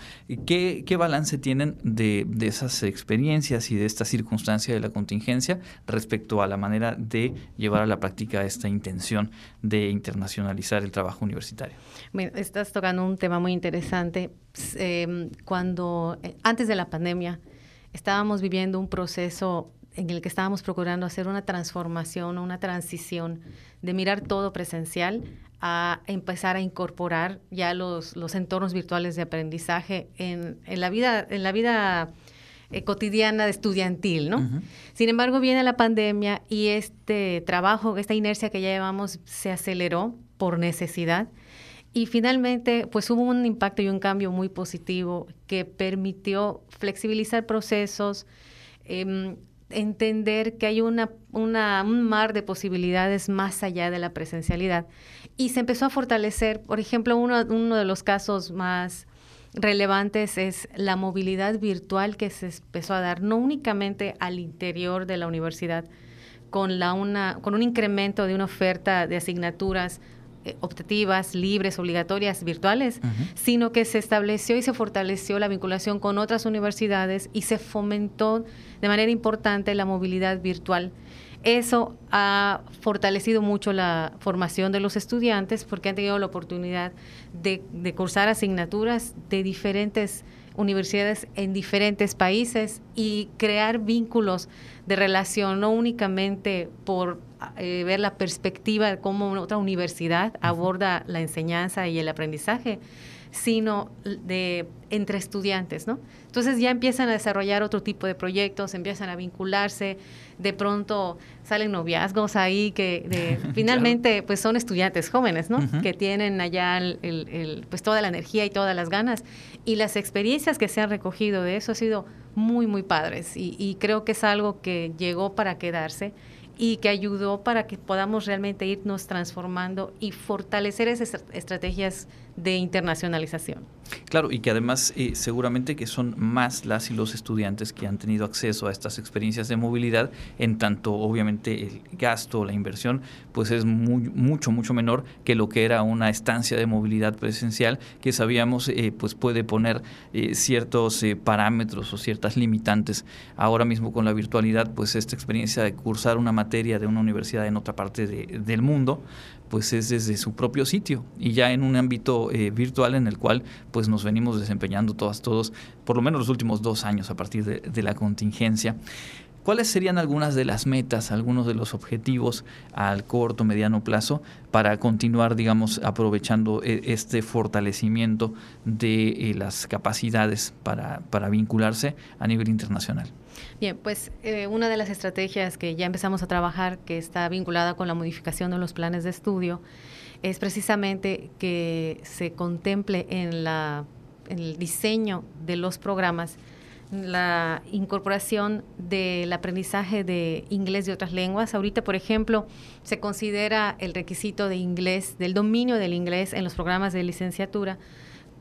¿Qué, qué balance tienen de, de esas experiencias y de esta circunstancia de la contingencia respecto a la manera de llevar a la práctica esta intención de internacionalizar el trabajo universitario? estás tocando un tema muy interesante. Em, cuando, eh, antes de la pandemia, estábamos viviendo un proceso en el que estábamos procurando hacer una transformación, una transición de mirar todo presencial a empezar a incorporar ya los, los entornos virtuales de aprendizaje en, en, la vida, en la vida eh, cotidiana de estudiantil, ¿no? Sin embargo, viene la pandemia y este trabajo, esta inercia que ya llevamos se aceleró por necesidad y finalmente, pues hubo un impacto y un cambio muy positivo que permitió flexibilizar procesos, em, entender que hay una, una, un mar de posibilidades más allá de la presencialidad. Y se empezó a fortalecer, por ejemplo, uno, uno de los casos más relevantes es la movilidad virtual que se empezó a dar, no únicamente al interior de la universidad, con, la una, con un incremento de una oferta de asignaturas eh, optativas, libres, obligatorias, virtuales, sino que se estableció y se fortaleció la vinculación con otras universidades y se fomentó de manera importante la movilidad virtual. Eso ha fortalecido mucho la formación de los estudiantes porque han tenido la oportunidad de, de cursar asignaturas de diferentes universidades en diferentes países y crear vínculos de relación, no únicamente por eh, ver la perspectiva de cómo otra universidad aborda la enseñanza y el aprendizaje, sino de entre estudiantes, ¿no? Entonces ya empiezan a desarrollar otro tipo de proyectos, empiezan a vincularse, de pronto salen noviazgos ahí que finalmente pues son estudiantes jóvenes, ¿no? Que tienen allá el, pues toda la energía y todas las ganas. Y las experiencias que se han recogido de eso ha sido muy muy padres. Y, y creo que es algo que llegó para quedarse y que ayudó para que podamos realmente irnos transformando y fortalecer esas estrategias de internacionalización. Claro, y que además eh, seguramente que son más las y los estudiantes que han tenido acceso a estas experiencias de movilidad, en tanto obviamente el gasto, la inversión, pues es mucho, mucho menor que lo que era una estancia de movilidad presencial que sabíamos eh, pues puede poner eh, ciertos parámetros o ciertas limitantes. Ahora mismo con la virtualidad, pues esta experiencia de cursar una materia de una universidad en otra parte del mundo, pues es desde su propio sitio y ya en un ámbito eh, virtual en el cual pues nos venimos desempeñando todas, todos, por lo menos los últimos dos años a partir de, la contingencia. ¿Cuáles serían algunas de las metas, algunos de los objetivos al corto, mediano plazo para continuar, digamos, aprovechando eh, este fortalecimiento de eh, las capacidades para, para vincularse a nivel internacional? Bien, pues eh, una de las estrategias que ya empezamos a trabajar, que está vinculada con la modificación de los planes de estudio, es precisamente que se contemple en, la, en el diseño de los programas la incorporación del aprendizaje de inglés y otras lenguas. Ahorita, por ejemplo, se considera el requisito de inglés, del dominio del inglés en los programas de licenciatura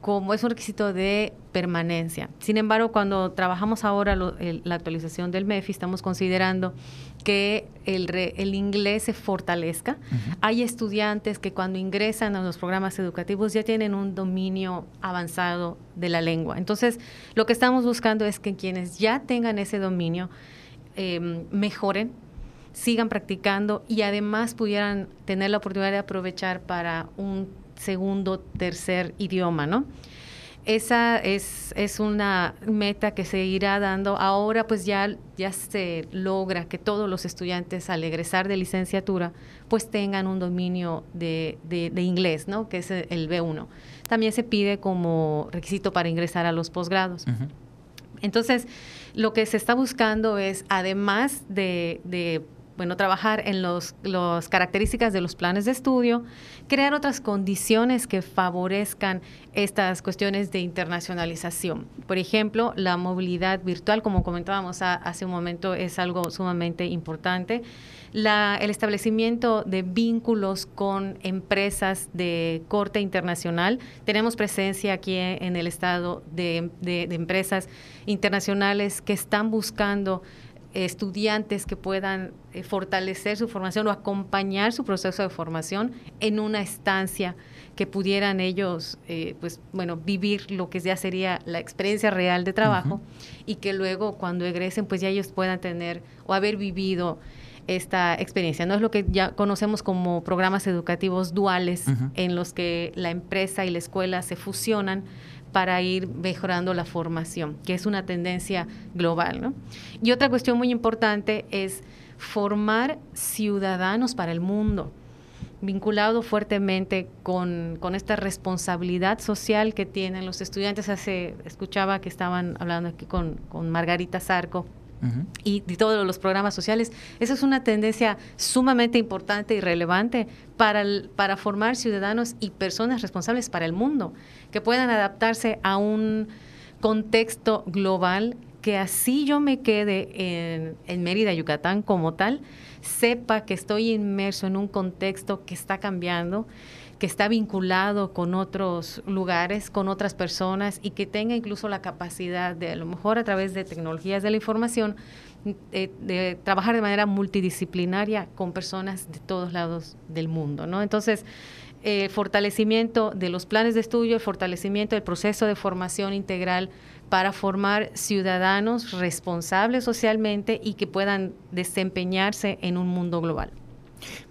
como es un requisito de permanencia. Sin embargo, cuando trabajamos ahora la actualización del MEFI, estamos considerando que el, el inglés se fortalezca. Hay estudiantes que cuando ingresan a los programas educativos ya tienen un dominio avanzado de la lengua. Entonces, lo que estamos buscando es que quienes ya tengan ese dominio em, mejoren sigan practicando y además pudieran tener la oportunidad de aprovechar para un segundo, tercer idioma, ¿no? Esa es, es una meta que se irá dando. Ahora pues ya, ya se logra que todos los estudiantes al egresar de licenciatura pues tengan un dominio de, de, inglés, ¿no? Que es el B1. También se pide como requisito para ingresar a los posgrados. Entonces, lo que se está buscando es, además de, de bueno, trabajar en las características de los planes de estudio, crear otras condiciones que favorezcan estas cuestiones de internacionalización. Por ejemplo, la movilidad virtual, como comentábamos hace un momento, es algo sumamente importante. el establecimiento de vínculos con empresas de corte internacional. Tenemos presencia aquí en el estado de empresas internacionales que están buscando estudiantes que puedan fortalecer su formación o acompañar su proceso de formación en una estancia que pudieran ellos, eh, pues bueno, vivir lo que ya sería la experiencia real de trabajo y que luego cuando egresen, pues ya ellos puedan tener o haber vivido esta experiencia. No es lo que ya conocemos como programas educativos duales en los que la empresa y la escuela se fusionan para ir mejorando la formación, que es una tendencia global. Y otra cuestión muy importante es formar ciudadanos para el mundo, vinculado fuertemente con, con, esta responsabilidad social que tienen los estudiantes. Hace, escuchaba que estaban hablando aquí con, con Margarita Zarco, y, todos los programas sociales. Esa es una tendencia sumamente importante y relevante para, para formar ciudadanos y personas responsables para el mundo, que puedan adaptarse a un contexto global, que así yo me quede en, en Mérida, Yucatán como tal, sepa que estoy inmerso en un contexto que está cambiando que está vinculado con otros lugares, con otras personas y que tenga incluso la capacidad de, a lo mejor a través de tecnologías de la información, eh, de, trabajar de manera multidisciplinaria con personas de todos lados del mundo. ¿no? Entonces, el fortalecimiento de los planes de estudio, el fortalecimiento del proceso de formación integral para formar ciudadanos responsables socialmente y que puedan desempeñarse en un mundo global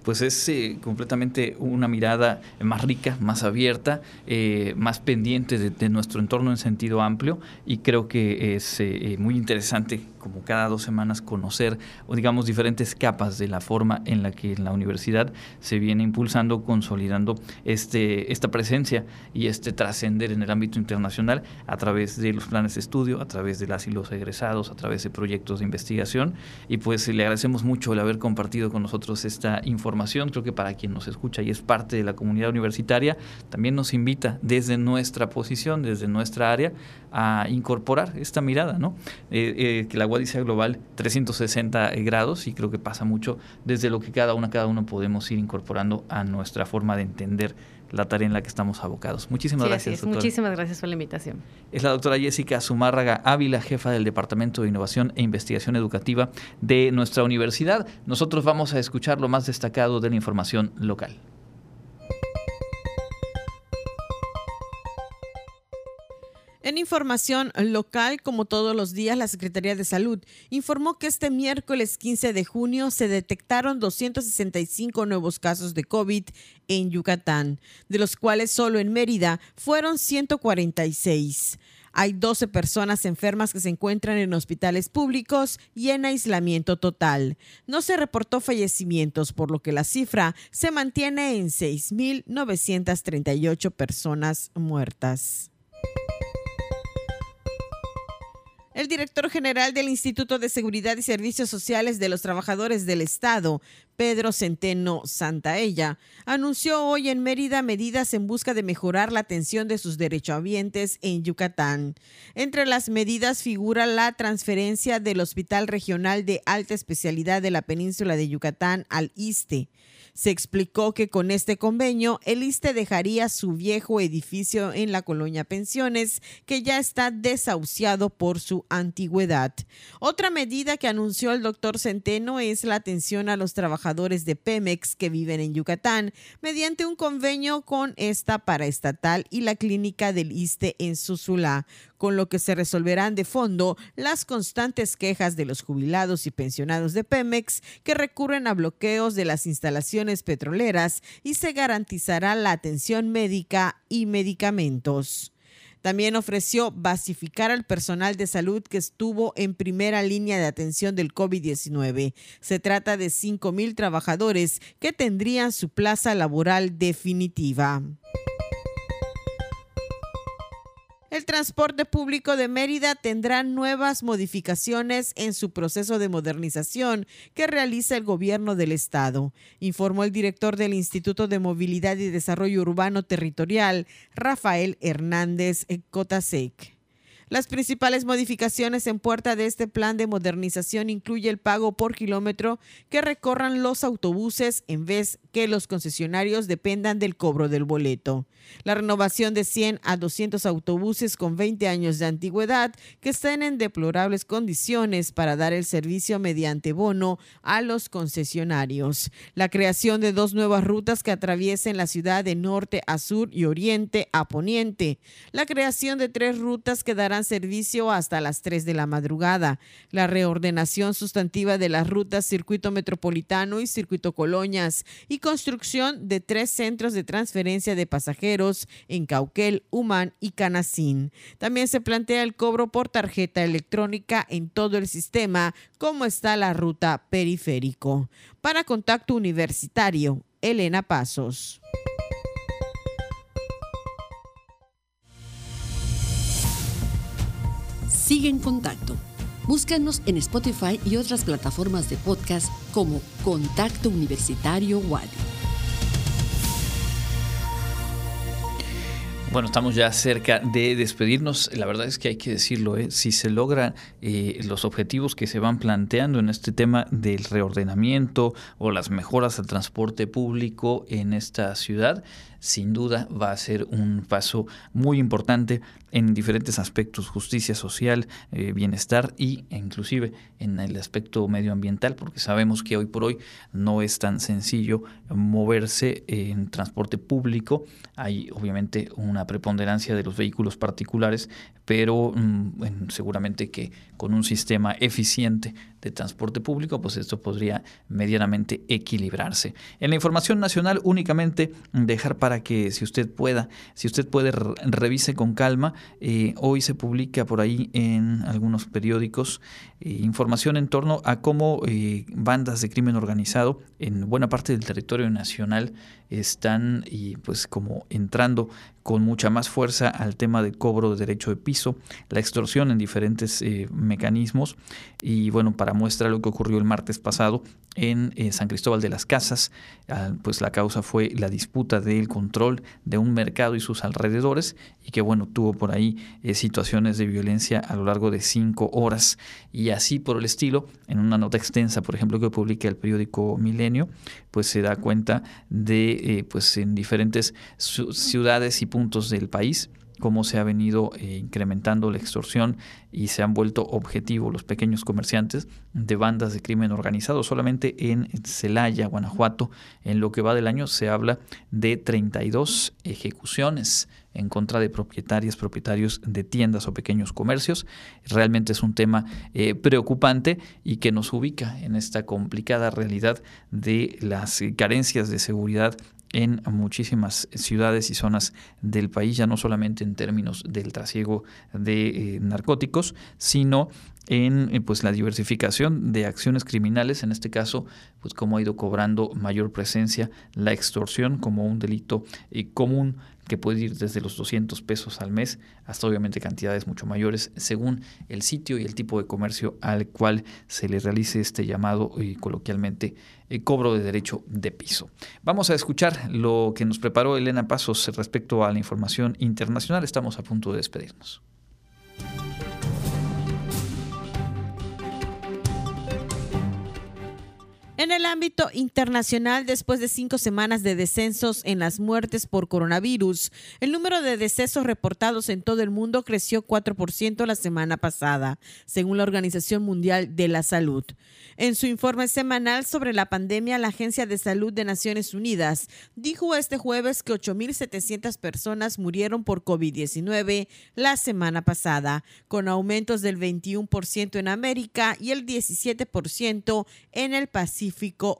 pues es eh, completamente una mirada más rica, más abierta, eh, más pendiente de, nuestro entorno en sentido amplio y creo que es eh, muy interesante como cada dos semanas conocer digamos diferentes capas de la forma en la que la universidad se viene impulsando, consolidando este, esta presencia y este trascender en el ámbito internacional a través de los planes de estudio, a través de las y los egresados, a través de proyectos de investigación. Y pues le agradecemos mucho el haber compartido con nosotros esta información, creo que para quien nos escucha y es parte de la comunidad universitaria, también nos invita desde nuestra posición, desde nuestra área, a incorporar esta mirada, ¿no? Eh, eh, que la Guadicia Global 360 grados y creo que pasa mucho desde lo que cada una, cada uno podemos ir incorporando a nuestra forma de entender la tarea en la que estamos abocados. Muchísimas gracias. Muchísimas gracias por la invitación. Es la doctora Jessica Zumárraga Ávila, jefa del Departamento de Innovación e Investigación Educativa de nuestra universidad. Nosotros vamos a escuchar lo más destacado de la información local. En información local, como todos los días, la Secretaría de Salud informó que este miércoles 15 de junio se detectaron 265 nuevos casos de COVID en Yucatán, de los cuales solo en Mérida fueron 146. Hay 12 personas enfermas que se encuentran en hospitales públicos y en aislamiento total. No se reportó fallecimientos, por lo que la cifra se mantiene en 6.938 personas muertas. El director general del Instituto de Seguridad y Servicios Sociales de los Trabajadores del Estado, Pedro Centeno Santaella, anunció hoy en Mérida medidas en busca de mejorar la atención de sus derechohabientes en Yucatán. Entre las medidas figura la transferencia del Hospital Regional de Alta Especialidad de la Península de Yucatán al ISTE se explicó que con este convenio el ISTE dejaría su viejo edificio en la colonia Pensiones, que ya está desahuciado por su antigüedad. Otra medida que anunció el doctor Centeno es la atención a los trabajadores de Pemex que viven en Yucatán mediante un convenio con esta paraestatal y la clínica del ISTE en Susula, con lo que se resolverán de fondo las constantes quejas de los jubilados y pensionados de Pemex que recurren a bloqueos de las instalaciones petroleras y se garantizará la atención médica y medicamentos. También ofreció basificar al personal de salud que estuvo en primera línea de atención del COVID-19. Se trata de 5 mil trabajadores que tendrían su plaza laboral definitiva. El transporte público de Mérida tendrá nuevas modificaciones en su proceso de modernización que realiza el gobierno del estado, informó el director del Instituto de Movilidad y Desarrollo Urbano Territorial, Rafael Hernández Cotasec. Las principales modificaciones en puerta de este plan de modernización incluye el pago por kilómetro que recorran los autobuses en vez que los concesionarios dependan del cobro del boleto. La renovación de 100 a 200 autobuses con 20 años de antigüedad que estén en deplorables condiciones para dar el servicio mediante bono a los concesionarios. La creación de dos nuevas rutas que atraviesen la ciudad de norte a sur y oriente a poniente. La creación de tres rutas que darán servicio hasta las 3 de la madrugada. La reordenación sustantiva de las rutas Circuito Metropolitano y Circuito Colonias y construcción de tres centros de transferencia de pasajeros en Cauquel, Humán y Canacín. También se plantea el cobro por tarjeta electrónica en todo el sistema, como está la ruta periférico. Para Contacto Universitario, Elena Pasos. Sigue en contacto. Búscanos en Spotify y otras plataformas de podcast como Contacto Universitario Wadi. Bueno, estamos ya cerca de despedirnos. La verdad es que hay que decirlo, ¿eh? si se logran eh, los objetivos que se van planteando en este tema del reordenamiento o las mejoras al transporte público en esta ciudad, sin duda va a ser un paso muy importante en diferentes aspectos, justicia social, eh, bienestar y inclusive en el aspecto medioambiental, porque sabemos que hoy por hoy no es tan sencillo moverse en transporte público. Hay obviamente una preponderancia de los vehículos particulares, pero mm, seguramente que con un sistema eficiente de transporte público, pues esto podría medianamente equilibrarse. En la información nacional únicamente dejar para que si usted pueda, si usted puede revise con calma, eh, hoy se publica por ahí en algunos periódicos eh, información en torno a cómo eh, bandas de crimen organizado en buena parte del territorio nacional están y pues como entrando con mucha más fuerza al tema del cobro de derecho de piso, la extorsión en diferentes mecanismos. Y bueno, para muestra lo que ocurrió el martes pasado en San Cristóbal de las Casas, ah, pues la causa fue la disputa del control de un mercado y sus alrededores y que bueno, tuvo por ahí situaciones de violencia a lo largo de cinco horas. Y así por el estilo, en una nota extensa, por ejemplo, que publica el periódico Milenio, pues se da cuenta de, eh, pues en diferentes ciudades y del país, cómo se ha venido eh, incrementando la extorsión y se han vuelto objetivos los pequeños comerciantes de bandas de crimen organizado. Solamente en Celaya, Guanajuato, en lo que va del año se habla de 32 ejecuciones en contra de propietarias, propietarios de tiendas o pequeños comercios. Realmente es un tema eh, preocupante y que nos ubica en esta complicada realidad de las carencias de seguridad en muchísimas ciudades y zonas del país, ya no solamente en términos del trasiego de eh, narcóticos, sino en eh, pues la diversificación de acciones criminales, en este caso, pues cómo ha ido cobrando mayor presencia la extorsión como un delito común que puede ir desde los 200 pesos al mes hasta obviamente cantidades mucho mayores según el sitio y el tipo de comercio al cual se le realice este llamado y coloquialmente eh, cobro de derecho de piso. Vamos a escuchar lo que nos preparó Elena Pasos respecto a la información internacional. Estamos a punto de despedirnos. En el ámbito internacional, después de cinco semanas de descensos en las muertes por coronavirus, el número de decesos reportados en todo el mundo creció 4% la semana pasada, según la Organización Mundial de la Salud. En su informe semanal sobre la pandemia, la Agencia de Salud de Naciones Unidas dijo este jueves que 8.700 personas murieron por COVID-19 la semana pasada, con aumentos del 21% en América y el 17% en el Pacífico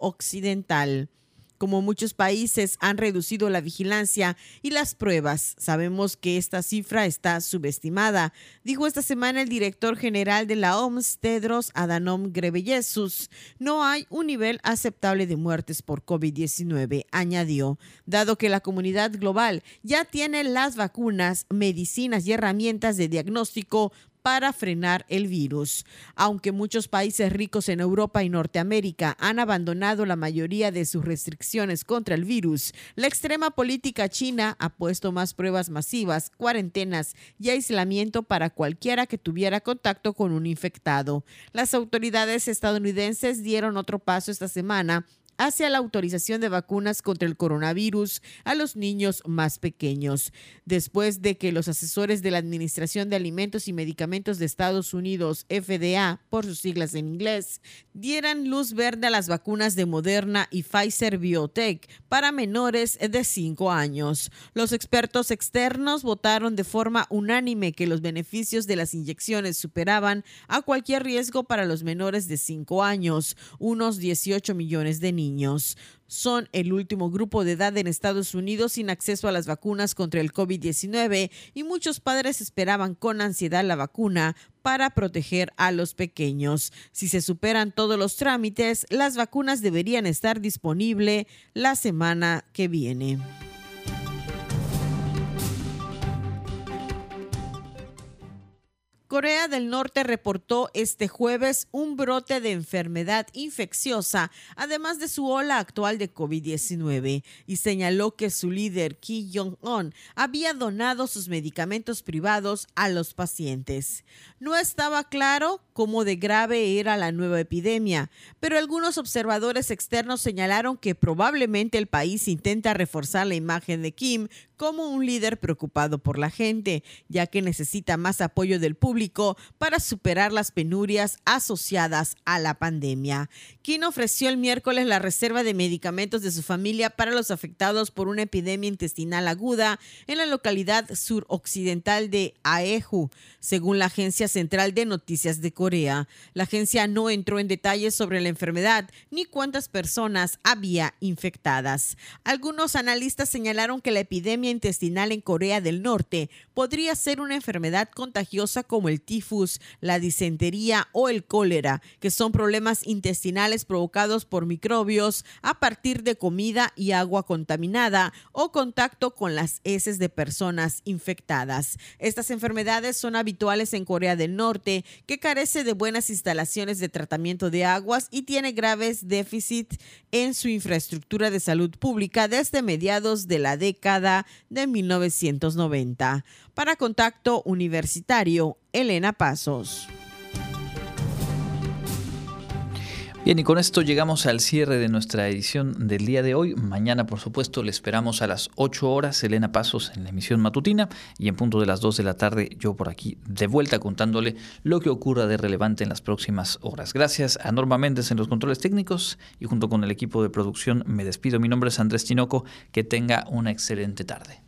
Occidental. Como muchos países han reducido la vigilancia y las pruebas, sabemos que esta cifra está subestimada, dijo esta semana el director general de la OMS, Tedros Adhanom Ghebreyesus. No hay un nivel aceptable de muertes por COVID-19, añadió, dado que la comunidad global ya tiene las vacunas, medicinas y herramientas de diagnóstico para frenar el virus. Aunque muchos países ricos en Europa y Norteamérica han abandonado la mayoría de sus restricciones contra el virus, la extrema política china ha puesto más pruebas masivas, cuarentenas y aislamiento para cualquiera que tuviera contacto con un infectado. Las autoridades estadounidenses dieron otro paso esta semana hacia la autorización de vacunas contra el coronavirus a los niños más pequeños, después de que los asesores de la Administración de Alimentos y Medicamentos de Estados Unidos, FDA, por sus siglas en inglés, dieran luz verde a las vacunas de Moderna y Pfizer Biotech para menores de 5 años. Los expertos externos votaron de forma unánime que los beneficios de las inyecciones superaban a cualquier riesgo para los menores de 5 años, unos 18 millones de niños son el último grupo de edad en Estados Unidos sin acceso a las vacunas contra el COVID-19 y muchos padres esperaban con ansiedad la vacuna para proteger a los pequeños. Si se superan todos los trámites, las vacunas deberían estar disponibles la semana que viene. Corea del Norte reportó este jueves un brote de enfermedad infecciosa, además de su ola actual de COVID-19, y señaló que su líder Kim Jong-un había donado sus medicamentos privados a los pacientes. No estaba claro cómo de grave era la nueva epidemia, pero algunos observadores externos señalaron que probablemente el país intenta reforzar la imagen de Kim como un líder preocupado por la gente, ya que necesita más apoyo del público para superar las penurias asociadas a la pandemia. Kim ofreció el miércoles la reserva de medicamentos de su familia para los afectados por una epidemia intestinal aguda en la localidad suroccidental de Aeju, según la Agencia Central de Noticias de Corea. La agencia no entró en detalles sobre la enfermedad ni cuántas personas había infectadas. Algunos analistas señalaron que la epidemia intestinal en Corea del Norte podría ser una enfermedad contagiosa el tifus, la disentería o el cólera, que son problemas intestinales provocados por microbios a partir de comida y agua contaminada o contacto con las heces de personas infectadas. Estas enfermedades son habituales en Corea del Norte, que carece de buenas instalaciones de tratamiento de aguas y tiene graves déficits en su infraestructura de salud pública desde mediados de la década de 1990. Para Contacto Universitario, Elena Pasos. Bien, y con esto llegamos al cierre de nuestra edición del día de hoy. Mañana, por supuesto, le esperamos a las 8 horas, Elena Pasos en la emisión matutina y en punto de las 2 de la tarde, yo por aquí de vuelta contándole lo que ocurra de relevante en las próximas horas. Gracias a Norma en los controles técnicos y junto con el equipo de producción me despido. Mi nombre es Andrés Tinoco. Que tenga una excelente tarde.